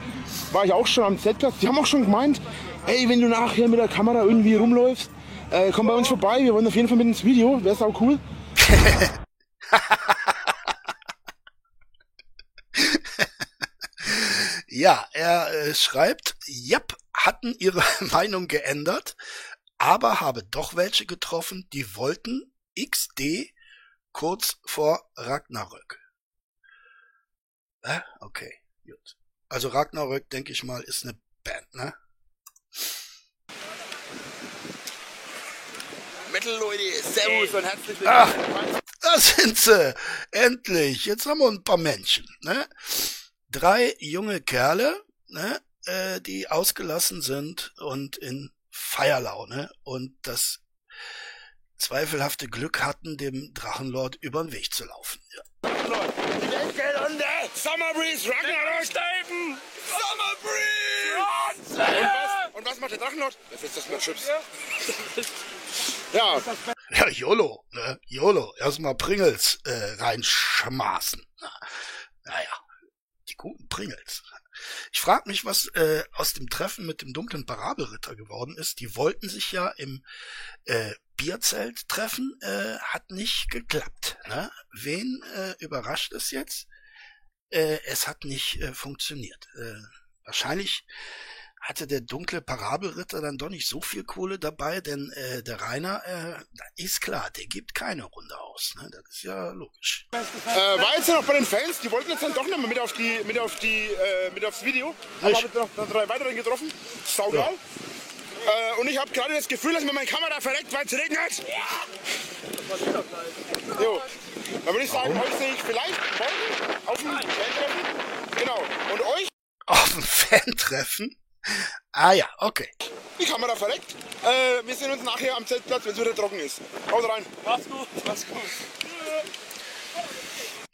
war ich auch schon am Z-Platz. Die haben auch schon gemeint, ey, wenn du nachher mit der Kamera irgendwie rumläufst, äh, komm bei uns vorbei. Wir wollen auf jeden Fall mit ins Video. Wäre auch cool. ja, er äh, schreibt, Jap, hatten ihre Meinung geändert aber habe doch welche getroffen, die wollten XD kurz vor Ragnarök. Äh, okay, gut. Also Ragnarök, denke ich mal, ist eine Band, ne? Metal Leute, Servus und herzlich willkommen. Ach, da sind sie. Endlich. Jetzt haben wir ein paar Menschen, ne? Drei junge Kerle, ne? Äh, die ausgelassen sind und in Feierlaune und das zweifelhafte Glück hatten, dem Drachenlord über den Weg zu laufen. Ja. Die Welt geht unter! Summer Breeze, Ragnarok! Steifen! Summer Breeze! Und was, und was macht der Drachenlord? Er frisst das mit Chips. Ja. Ja, YOLO, ne? YOLO. Erstmal Pringles äh, reinschmaßen. Naja, die guten Pringles. Ich frage mich, was äh, aus dem Treffen mit dem dunklen Parabelritter geworden ist. Die wollten sich ja im äh, Bierzelt treffen, äh, hat nicht geklappt. Ne? Wen äh, überrascht es jetzt? Äh, es hat nicht äh, funktioniert. Äh, wahrscheinlich hatte der dunkle Parabelritter dann doch nicht so viel Kohle dabei, denn äh, der Rainer, äh, ist klar, der gibt keine Runde aus. Ne? Das ist ja logisch. Äh, war jetzt noch bei den Fans, die wollten jetzt dann doch nicht mehr mit auf die, mit auf die, äh, mit aufs Video. Aber habe noch, noch drei weiteren getroffen. Saugeil. Äh, und ich habe gerade das Gefühl, dass mir meine Kamera verreckt, weil es regnet. Ja. Jo. Dann würde ich sagen, euch sehe ich vielleicht morgen auf dem Fan-Treffen. Genau. Und euch? Auf dem Fan-Treffen? Ah ja, okay. Die Kamera verreckt. Äh, wir sehen uns nachher am Zeltplatz, wenn es wieder trocken ist. Haut rein. Mach's gut. Mach's gut.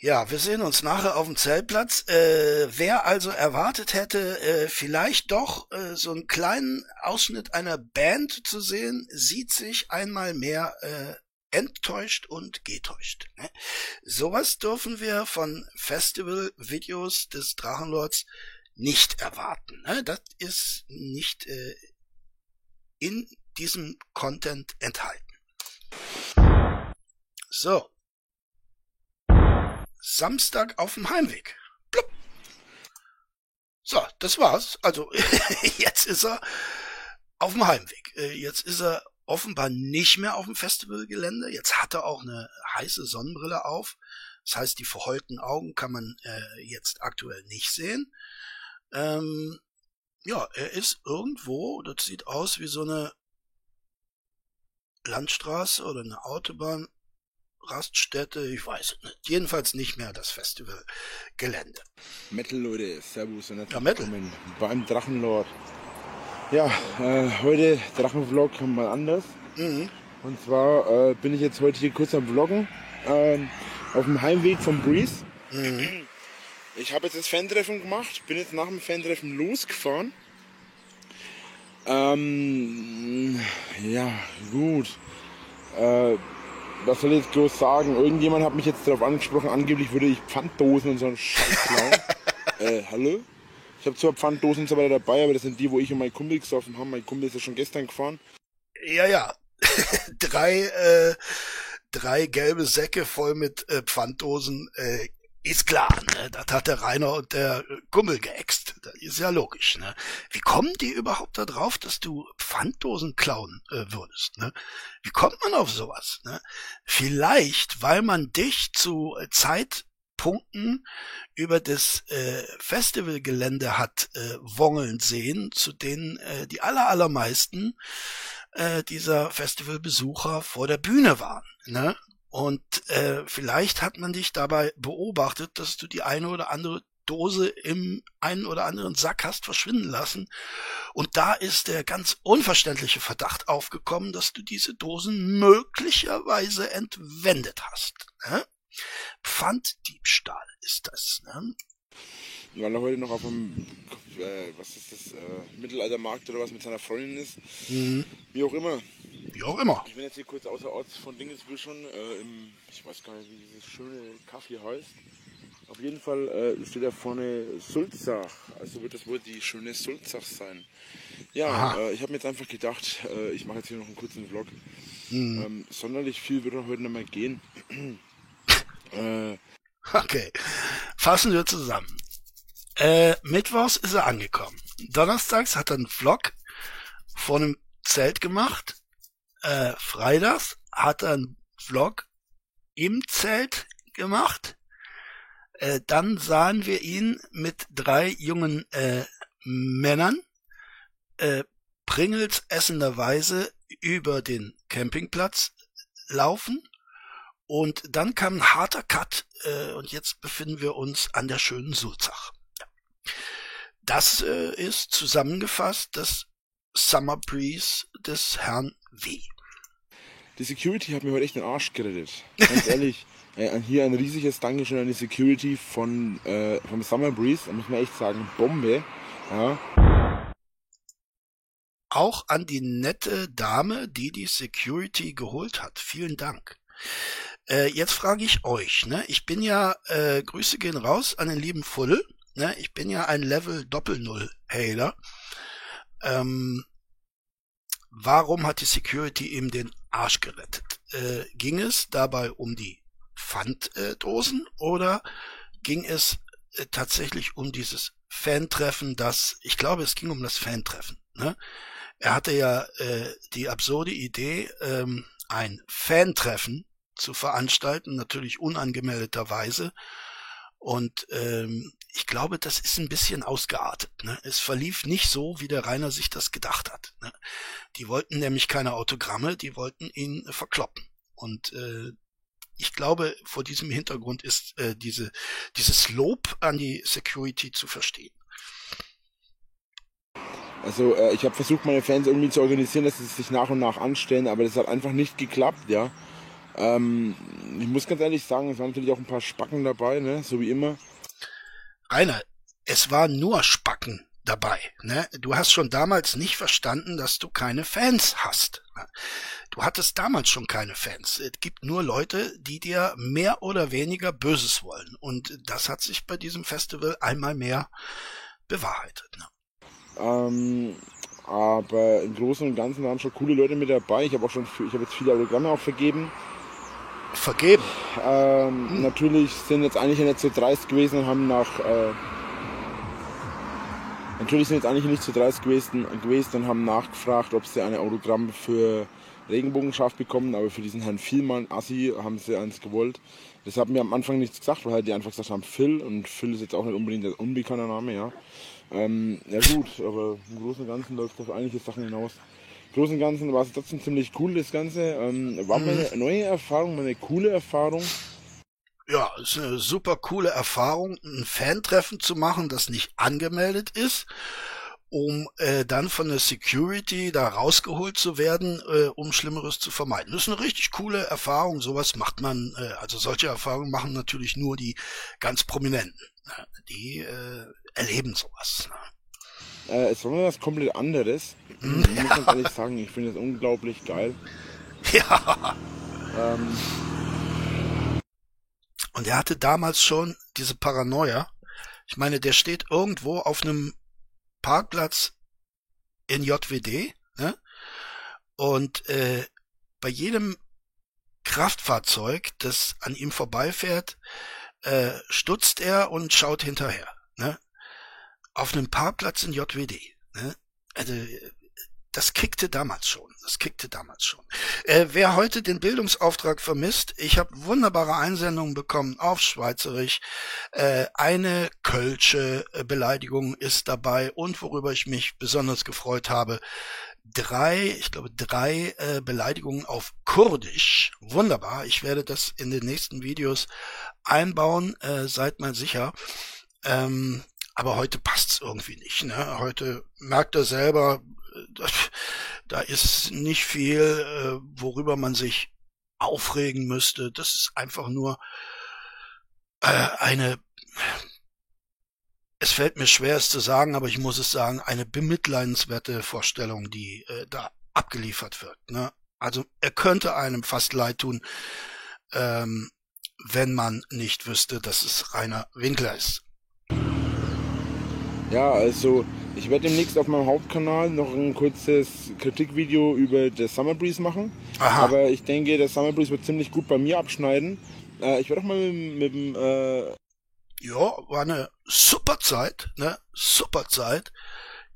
Ja, wir sehen uns nachher auf dem Zeltplatz. Äh, wer also erwartet hätte, äh, vielleicht doch äh, so einen kleinen Ausschnitt einer Band zu sehen, sieht sich einmal mehr äh, enttäuscht und getäuscht. Ne? Sowas dürfen wir von Festival-Videos des Drachenlords nicht erwarten. Ne? Das ist nicht äh, in diesem Content enthalten. So. Samstag auf dem Heimweg. Blub. So, das war's. Also, jetzt ist er auf dem Heimweg. Äh, jetzt ist er offenbar nicht mehr auf dem Festivalgelände. Jetzt hat er auch eine heiße Sonnenbrille auf. Das heißt, die verheulten Augen kann man äh, jetzt aktuell nicht sehen. Ähm, ja, er ist irgendwo, das sieht aus wie so eine Landstraße oder eine Autobahn, Raststätte, ich weiß es nicht. Jedenfalls nicht mehr das Festivalgelände. Metal, Leute, Servus und herzlich Ja, Metal. willkommen beim Drachenlord. Ja, äh, heute Drachenvlog mal anders. Mhm. Und zwar äh, bin ich jetzt heute hier kurz am Vloggen ähm, auf dem Heimweg vom Breeze. Mhm. Ich habe jetzt das Fan-Treffen gemacht, bin jetzt nach dem Fan-Treffen losgefahren. Ähm, ja, gut. Äh, was soll ich jetzt bloß sagen? Irgendjemand hat mich jetzt darauf angesprochen, angeblich würde ich Pfanddosen und so einen Scheiß klauen. äh, hallo? Ich habe zwar Pfanddosen und so weiter dabei, aber das sind die, wo ich und mein Kumpel gesoffen haben. Mein Kumpel ist ja schon gestern gefahren. Ja, ja. drei, äh, drei gelbe Säcke voll mit äh, Pfanddosen, äh, ist klar, ne? Das hat der Rainer und der Kummel geäxt. Das ist ja logisch, ne? Wie kommen die überhaupt da drauf, dass du Pfanddosen klauen äh, würdest, ne? Wie kommt man auf sowas, ne? Vielleicht, weil man dich zu äh, Zeitpunkten über das äh, Festivalgelände hat äh, wongeln sehen, zu denen äh, die aller, allermeisten äh, dieser Festivalbesucher vor der Bühne waren. Ne? Und äh, vielleicht hat man dich dabei beobachtet, dass du die eine oder andere Dose im einen oder anderen Sack hast verschwinden lassen. Und da ist der ganz unverständliche Verdacht aufgekommen, dass du diese Dosen möglicherweise entwendet hast. Ne? Pfanddiebstahl ist das. Ne? Weil er heute noch auf dem, äh, was ist das, äh, Mittelaltermarkt oder was mit seiner Freundin ist. Mhm. Wie auch immer. Wie auch immer. Ich bin jetzt hier kurz außerorts von Dingesbühl schon, äh, im, ich weiß gar nicht, wie dieses schöne Kaffee heißt. Auf jeden Fall äh, steht da vorne Sulzach, also wird das wohl die schöne Sulzach sein. Ja, äh, ich habe mir jetzt einfach gedacht, äh, ich mache jetzt hier noch einen kurzen Vlog. Mhm. Ähm, sonderlich viel wird auch heute nicht mehr gehen. äh, Okay, fassen wir zusammen. Äh, Mittwochs ist er angekommen. Donnerstags hat er einen Vlog vor einem Zelt gemacht. Äh, Freitags hat er einen Vlog im Zelt gemacht. Äh, dann sahen wir ihn mit drei jungen äh, Männern äh, Pringles essenderweise über den Campingplatz laufen. Und dann kam ein harter Cut äh, und jetzt befinden wir uns an der schönen Sulzach. Das äh, ist zusammengefasst das Summer Breeze des Herrn W. Die Security hat mir heute echt den Arsch gerettet. Ganz ehrlich. Äh, hier ein riesiges Dankeschön an die Security von äh, vom Summer Breeze. Da muss man echt sagen, Bombe. Ja. Auch an die nette Dame, die die Security geholt hat. Vielen Dank. Äh, jetzt frage ich euch, ne? Ich bin ja, äh, Grüße gehen raus an den lieben Full, ne? Ich bin ja ein Level Doppel-Null-Hailer. Ähm, warum hat die Security ihm den Arsch gerettet? Äh, ging es dabei um die Pfanddosen oder ging es äh, tatsächlich um dieses Fan-Treffen, das, ich glaube, es ging um das Fan-Treffen, ne? Er hatte ja äh, die absurde Idee, ähm, ein Fan-Treffen zu veranstalten, natürlich unangemeldeterweise. Und ähm, ich glaube, das ist ein bisschen ausgeartet. Ne? Es verlief nicht so, wie der Rainer sich das gedacht hat. Ne? Die wollten nämlich keine Autogramme, die wollten ihn äh, verkloppen. Und äh, ich glaube, vor diesem Hintergrund ist äh, diese, dieses Lob an die Security zu verstehen. Also äh, ich habe versucht, meine Fans irgendwie zu organisieren, dass sie sich nach und nach anstellen, aber das hat einfach nicht geklappt, ja. Ähm, ich muss ganz ehrlich sagen, es waren natürlich auch ein paar Spacken dabei, ne? so wie immer. Rainer, es war nur Spacken dabei. Ne? Du hast schon damals nicht verstanden, dass du keine Fans hast. Du hattest damals schon keine Fans. Es gibt nur Leute, die dir mehr oder weniger Böses wollen. Und das hat sich bei diesem Festival einmal mehr bewahrheitet. Ne? Ähm, aber im Großen und Ganzen waren schon coole Leute mit dabei. Ich habe auch schon, ich habe jetzt viele Autogramme auch vergeben. Vergeben? Ähm, hm. Natürlich sind jetzt eigentlich nicht so dreist gewesen und haben nach äh, Natürlich sind jetzt eigentlich nicht zu dreist gewesen, gewesen und haben nachgefragt, ob sie eine Autogramm für Regenbogenschaft bekommen, aber für diesen Herrn Vielmann, Assi, haben sie eins gewollt. Das haben wir am Anfang nichts gesagt, weil halt die einfach gesagt haben, Phil, und Phil ist jetzt auch nicht unbedingt ein unbekannter Name, ja. Ähm, ja gut, aber im Großen und Ganzen läuft das auf einige Sachen hinaus. Großen und Ganzen war es trotzdem ziemlich cool, das Ganze. Ähm, war mal eine neue Erfahrung, mal eine coole Erfahrung. Ja, ist eine super coole Erfahrung, ein Fan-Treffen zu machen, das nicht angemeldet ist, um äh, dann von der Security da rausgeholt zu werden, äh, um Schlimmeres zu vermeiden. Das ist eine richtig coole Erfahrung. Sowas macht man, äh, also solche Erfahrungen machen natürlich nur die ganz Prominenten. Ne? Die äh, erleben sowas. Ne? Äh, es war mal was komplett anderes. Ich muss ganz ehrlich sagen, ich finde das unglaublich geil. Ja. Ähm, und er hatte damals schon diese Paranoia. Ich meine, der steht irgendwo auf einem Parkplatz in JWD, ne? Und äh, bei jedem Kraftfahrzeug, das an ihm vorbeifährt, äh, stutzt er und schaut hinterher. Ne? Auf einem Parkplatz in JWD. Ne? Also das kickte damals schon. Das kickte damals schon. Äh, wer heute den Bildungsauftrag vermisst, ich habe wunderbare Einsendungen bekommen auf Schweizerisch. Äh, eine Kölsche äh, Beleidigung ist dabei und worüber ich mich besonders gefreut habe, drei, ich glaube drei äh, Beleidigungen auf Kurdisch. Wunderbar. Ich werde das in den nächsten Videos einbauen. Äh, seid mal sicher. Ähm, aber heute passt's irgendwie nicht. Ne? Heute merkt er selber, da ist nicht viel, äh, worüber man sich aufregen müsste. Das ist einfach nur äh, eine, es fällt mir schwer es zu sagen, aber ich muss es sagen, eine bemitleidenswerte Vorstellung, die äh, da abgeliefert wird. Ne? Also er könnte einem fast leid tun, ähm, wenn man nicht wüsste, dass es Rainer Winkler ist. Ja, also ich werde demnächst auf meinem Hauptkanal noch ein kurzes Kritikvideo über das Summer Breeze machen. Aha. Aber ich denke, das Summer Breeze wird ziemlich gut bei mir abschneiden. Äh, ich werde auch mal mit, mit dem... Äh ja, war eine super Zeit, ne? Super Zeit.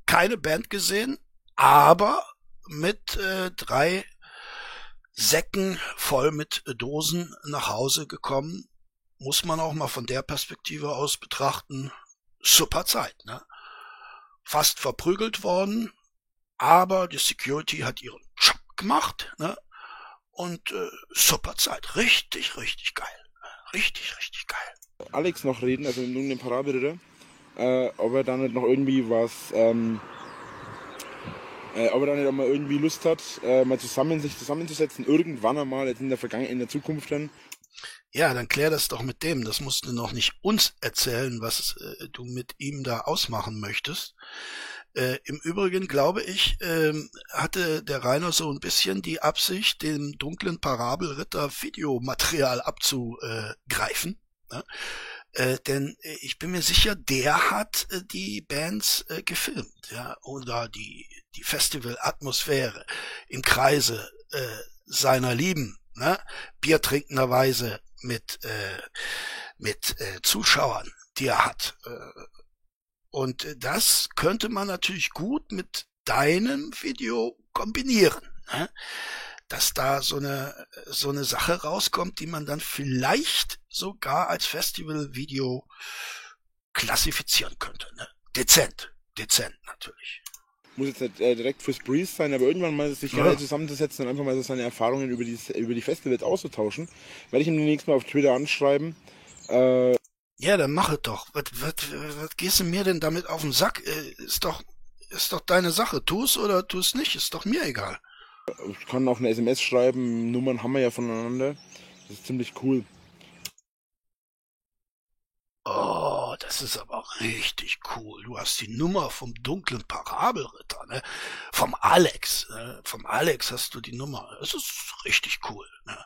Keine Band gesehen, aber mit äh, drei Säcken voll mit Dosen nach Hause gekommen. Muss man auch mal von der Perspektive aus betrachten. Super Zeit, ne? fast verprügelt worden, aber die Security hat ihren Job gemacht, ne? Und äh, super Zeit. Richtig, richtig geil. Richtig, richtig geil. Alex noch reden, also nun den Parabelritter, äh, ob er dann nicht noch irgendwie was, ähm, äh, ob er dann nicht auch mal irgendwie Lust hat, äh, mal zusammen sich zusammenzusetzen, irgendwann einmal, jetzt in der Vergangenheit, in der Zukunft dann, ja, dann klär das doch mit dem. Das musst du noch nicht uns erzählen, was äh, du mit ihm da ausmachen möchtest. Äh, Im Übrigen glaube ich, ähm, hatte der Rainer so ein bisschen die Absicht, dem dunklen Parabelritter Videomaterial abzugreifen. Ne? Äh, denn äh, ich bin mir sicher, der hat äh, die Bands äh, gefilmt, ja, oder die, die Festival-Atmosphäre im Kreise äh, seiner Lieben, ne? biertrinkenderweise mit, äh, mit äh, Zuschauern, die er hat. Äh, und das könnte man natürlich gut mit deinem Video kombinieren. Ne? Dass da so eine, so eine Sache rauskommt, die man dann vielleicht sogar als Festivalvideo klassifizieren könnte. Ne? Dezent, dezent natürlich. Muss jetzt nicht äh, direkt fürs Breeze sein, aber irgendwann mal sich ja. zusammenzusetzen und einfach mal so seine Erfahrungen über die, über die Festivals auszutauschen, werde ich ihm demnächst mal auf Twitter anschreiben. Äh, ja, dann mach es doch. Was, was, was gehst du mir denn damit auf den Sack? Äh, ist doch, ist doch deine Sache. Tu es oder tu es nicht. Ist doch mir egal. Ich kann auch eine SMS schreiben. Nummern haben wir ja voneinander. Das ist ziemlich cool. Oh, das ist aber richtig cool. Du hast die Nummer vom dunklen Parabelritter, ne? Vom Alex, ne? Vom Alex hast du die Nummer. Das ist richtig cool, ne?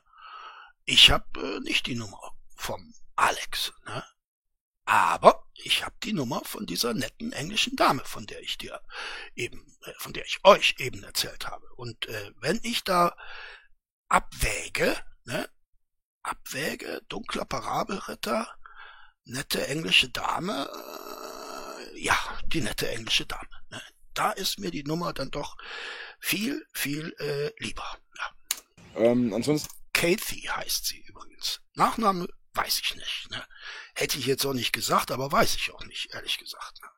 Ich hab äh, nicht die Nummer vom Alex, ne? Aber ich hab die Nummer von dieser netten englischen Dame, von der ich dir eben, äh, von der ich euch eben erzählt habe. Und äh, wenn ich da abwäge, ne? Abwäge, dunkler Parabelritter, nette englische Dame, äh, ja, die nette englische Dame. Ne? Da ist mir die Nummer dann doch viel, viel äh, lieber. Ja. Ähm, ansonsten. Kathy heißt sie übrigens. Nachname weiß ich nicht. Ne? Hätte ich jetzt auch nicht gesagt, aber weiß ich auch nicht, ehrlich gesagt. Ne?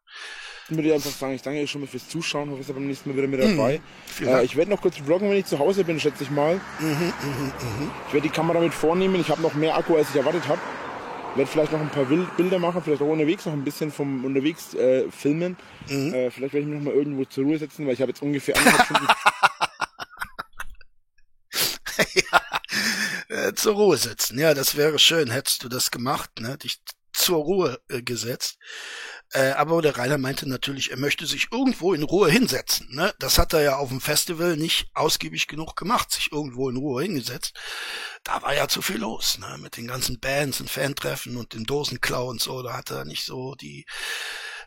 Ich würde einfach sagen, ich danke euch schon mal fürs Zuschauen, hoffe, ihr seid beim nächsten Mal wieder mit dabei. Mhm, äh, ich werde noch kurz vloggen, wenn ich zu Hause bin, schätze ich mal. Mhm, mh, mh. Ich werde die Kamera mit vornehmen, ich habe noch mehr Akku, als ich erwartet habe werde vielleicht noch ein paar Bilder machen, vielleicht auch unterwegs noch ein bisschen vom unterwegs äh, filmen. Mhm. Äh, vielleicht werde ich mich noch mal irgendwo zur Ruhe setzen, weil ich habe jetzt ungefähr anderthalb Stunden. ja, äh, zur Ruhe setzen. Ja, das wäre schön, hättest du das gemacht, ne? Dich zur Ruhe äh, gesetzt. Äh, aber der Rainer meinte natürlich, er möchte sich irgendwo in Ruhe hinsetzen. Ne? Das hat er ja auf dem Festival nicht ausgiebig genug gemacht, sich irgendwo in Ruhe hingesetzt. Da war ja zu viel los, ne? mit den ganzen Bands und Fantreffen und den Dosenklau und so. Da hat er nicht so die,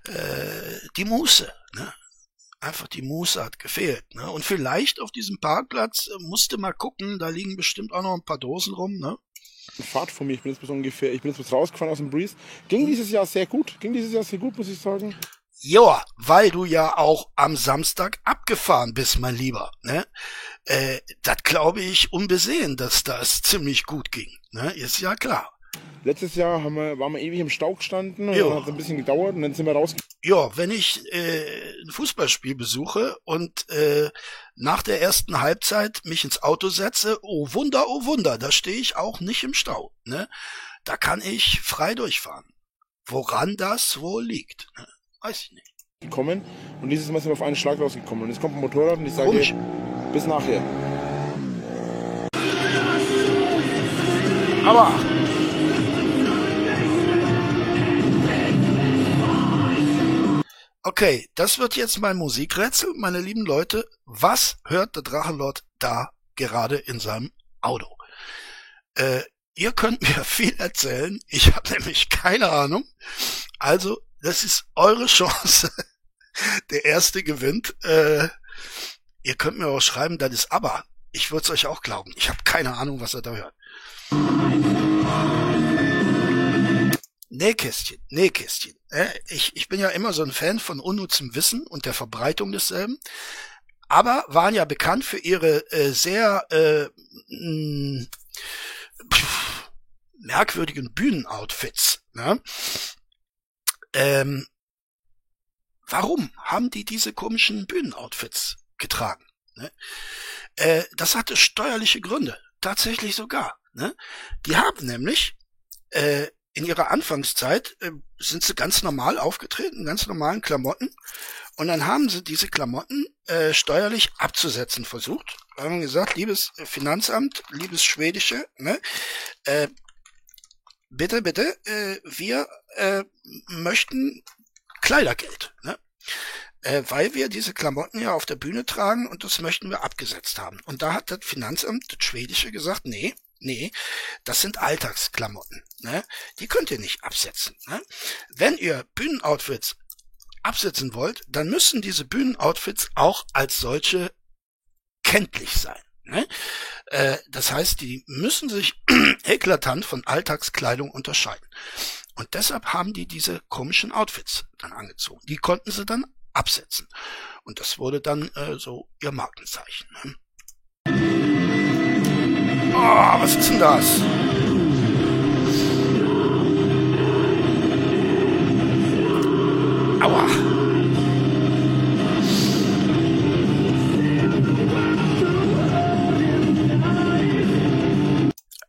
äh, die Muße. Ne? Einfach die Muße hat gefehlt. Ne? Und vielleicht auf diesem Parkplatz äh, musste mal gucken, da liegen bestimmt auch noch ein paar Dosen rum. Ne? Fahrt von mir. Ich bin jetzt bis ungefähr, ich bin jetzt bis rausgefahren aus dem Breeze. Ging dieses Jahr sehr gut. Ging dieses Jahr sehr gut, muss ich sagen. Ja, weil du ja auch am Samstag abgefahren bist, mein Lieber. Ne? Äh, das glaube ich unbesehen, dass das ziemlich gut ging. Ne? Ist ja klar. Letztes Jahr haben wir, waren wir ewig im Stau gestanden und hat es ein bisschen gedauert und dann sind wir raus. Ja, wenn ich äh, ein Fußballspiel besuche und äh, nach der ersten Halbzeit mich ins Auto setze, oh Wunder, oh Wunder, da stehe ich auch nicht im Stau. Ne? Da kann ich frei durchfahren. Woran das wohl liegt, ne? weiß ich nicht. Gekommen und dieses Mal sind wir auf einen Schlag rausgekommen. Und jetzt kommt ein Motorrad und ich sage, Komisch. bis nachher. Aber Okay, das wird jetzt mein Musikrätsel, meine lieben Leute. Was hört der Drachenlord da gerade in seinem Auto? Äh, ihr könnt mir viel erzählen. Ich habe nämlich keine Ahnung. Also, das ist eure Chance. Der erste gewinnt. Äh, ihr könnt mir auch schreiben, das ist aber. Ich würde es euch auch glauben. Ich habe keine Ahnung, was er da hört. Nähkästchen, Nähkästchen. Ich, ich bin ja immer so ein Fan von unnutzem Wissen und der Verbreitung desselben, aber waren ja bekannt für ihre äh, sehr äh, mh, pff, merkwürdigen Bühnenoutfits. Ne? Ähm, warum haben die diese komischen Bühnenoutfits getragen? Ne? Äh, das hatte steuerliche Gründe, tatsächlich sogar. Ne? Die haben nämlich äh, in ihrer Anfangszeit äh, sind sie ganz normal aufgetreten, ganz normalen Klamotten. Und dann haben sie diese Klamotten äh, steuerlich abzusetzen versucht. Haben gesagt, liebes Finanzamt, liebes Schwedische, ne, äh, bitte, bitte, äh, wir äh, möchten Kleidergeld, ne? Äh, weil wir diese Klamotten ja auf der Bühne tragen und das möchten wir abgesetzt haben. Und da hat das Finanzamt, das Schwedische, gesagt, nee, Nee, das sind Alltagsklamotten. Ne? Die könnt ihr nicht absetzen. Ne? Wenn ihr Bühnenoutfits absetzen wollt, dann müssen diese Bühnenoutfits auch als solche kenntlich sein. Ne? Äh, das heißt, die müssen sich eklatant von Alltagskleidung unterscheiden. Und deshalb haben die diese komischen Outfits dann angezogen. Die konnten sie dann absetzen. Und das wurde dann äh, so ihr Markenzeichen. Ne? Oh, was ist denn das? Aua.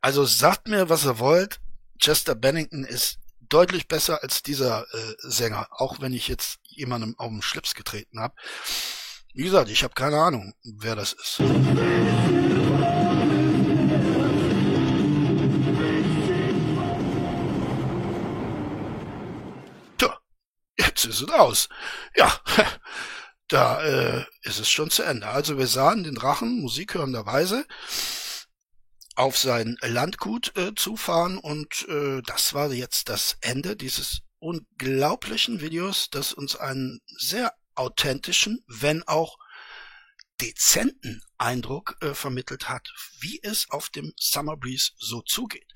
Also sagt mir, was ihr wollt. Chester Bennington ist deutlich besser als dieser äh, Sänger, auch wenn ich jetzt jemandem auf den Schlips getreten habe. Wie gesagt, ich habe keine Ahnung, wer das ist. Ist es aus. Ja, da äh, ist es schon zu Ende. Also wir sahen den Drachen musikhörenderweise auf sein Landgut äh, zufahren und äh, das war jetzt das Ende dieses unglaublichen Videos, das uns einen sehr authentischen, wenn auch dezenten Eindruck äh, vermittelt hat, wie es auf dem Summer Breeze so zugeht.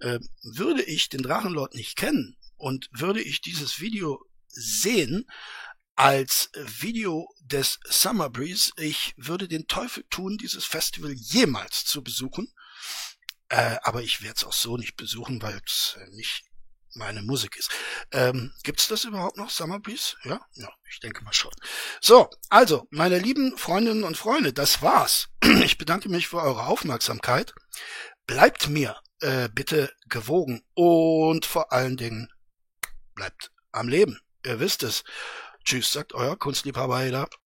Äh, würde ich den Drachenlord nicht kennen und würde ich dieses Video sehen als Video des Summer Breeze, ich würde den Teufel tun, dieses Festival jemals zu besuchen. Äh, aber ich werde es auch so nicht besuchen, weil es äh, nicht meine Musik ist. Ähm, gibt's das überhaupt noch, Summer Breeze? Ja? Ja, ich denke mal schon. So, also, meine lieben Freundinnen und Freunde, das war's. Ich bedanke mich für eure Aufmerksamkeit. Bleibt mir äh, bitte gewogen und vor allen Dingen bleibt am Leben. Ihr wisst es. Tschüss, sagt euer Kunstliebhaber Heder.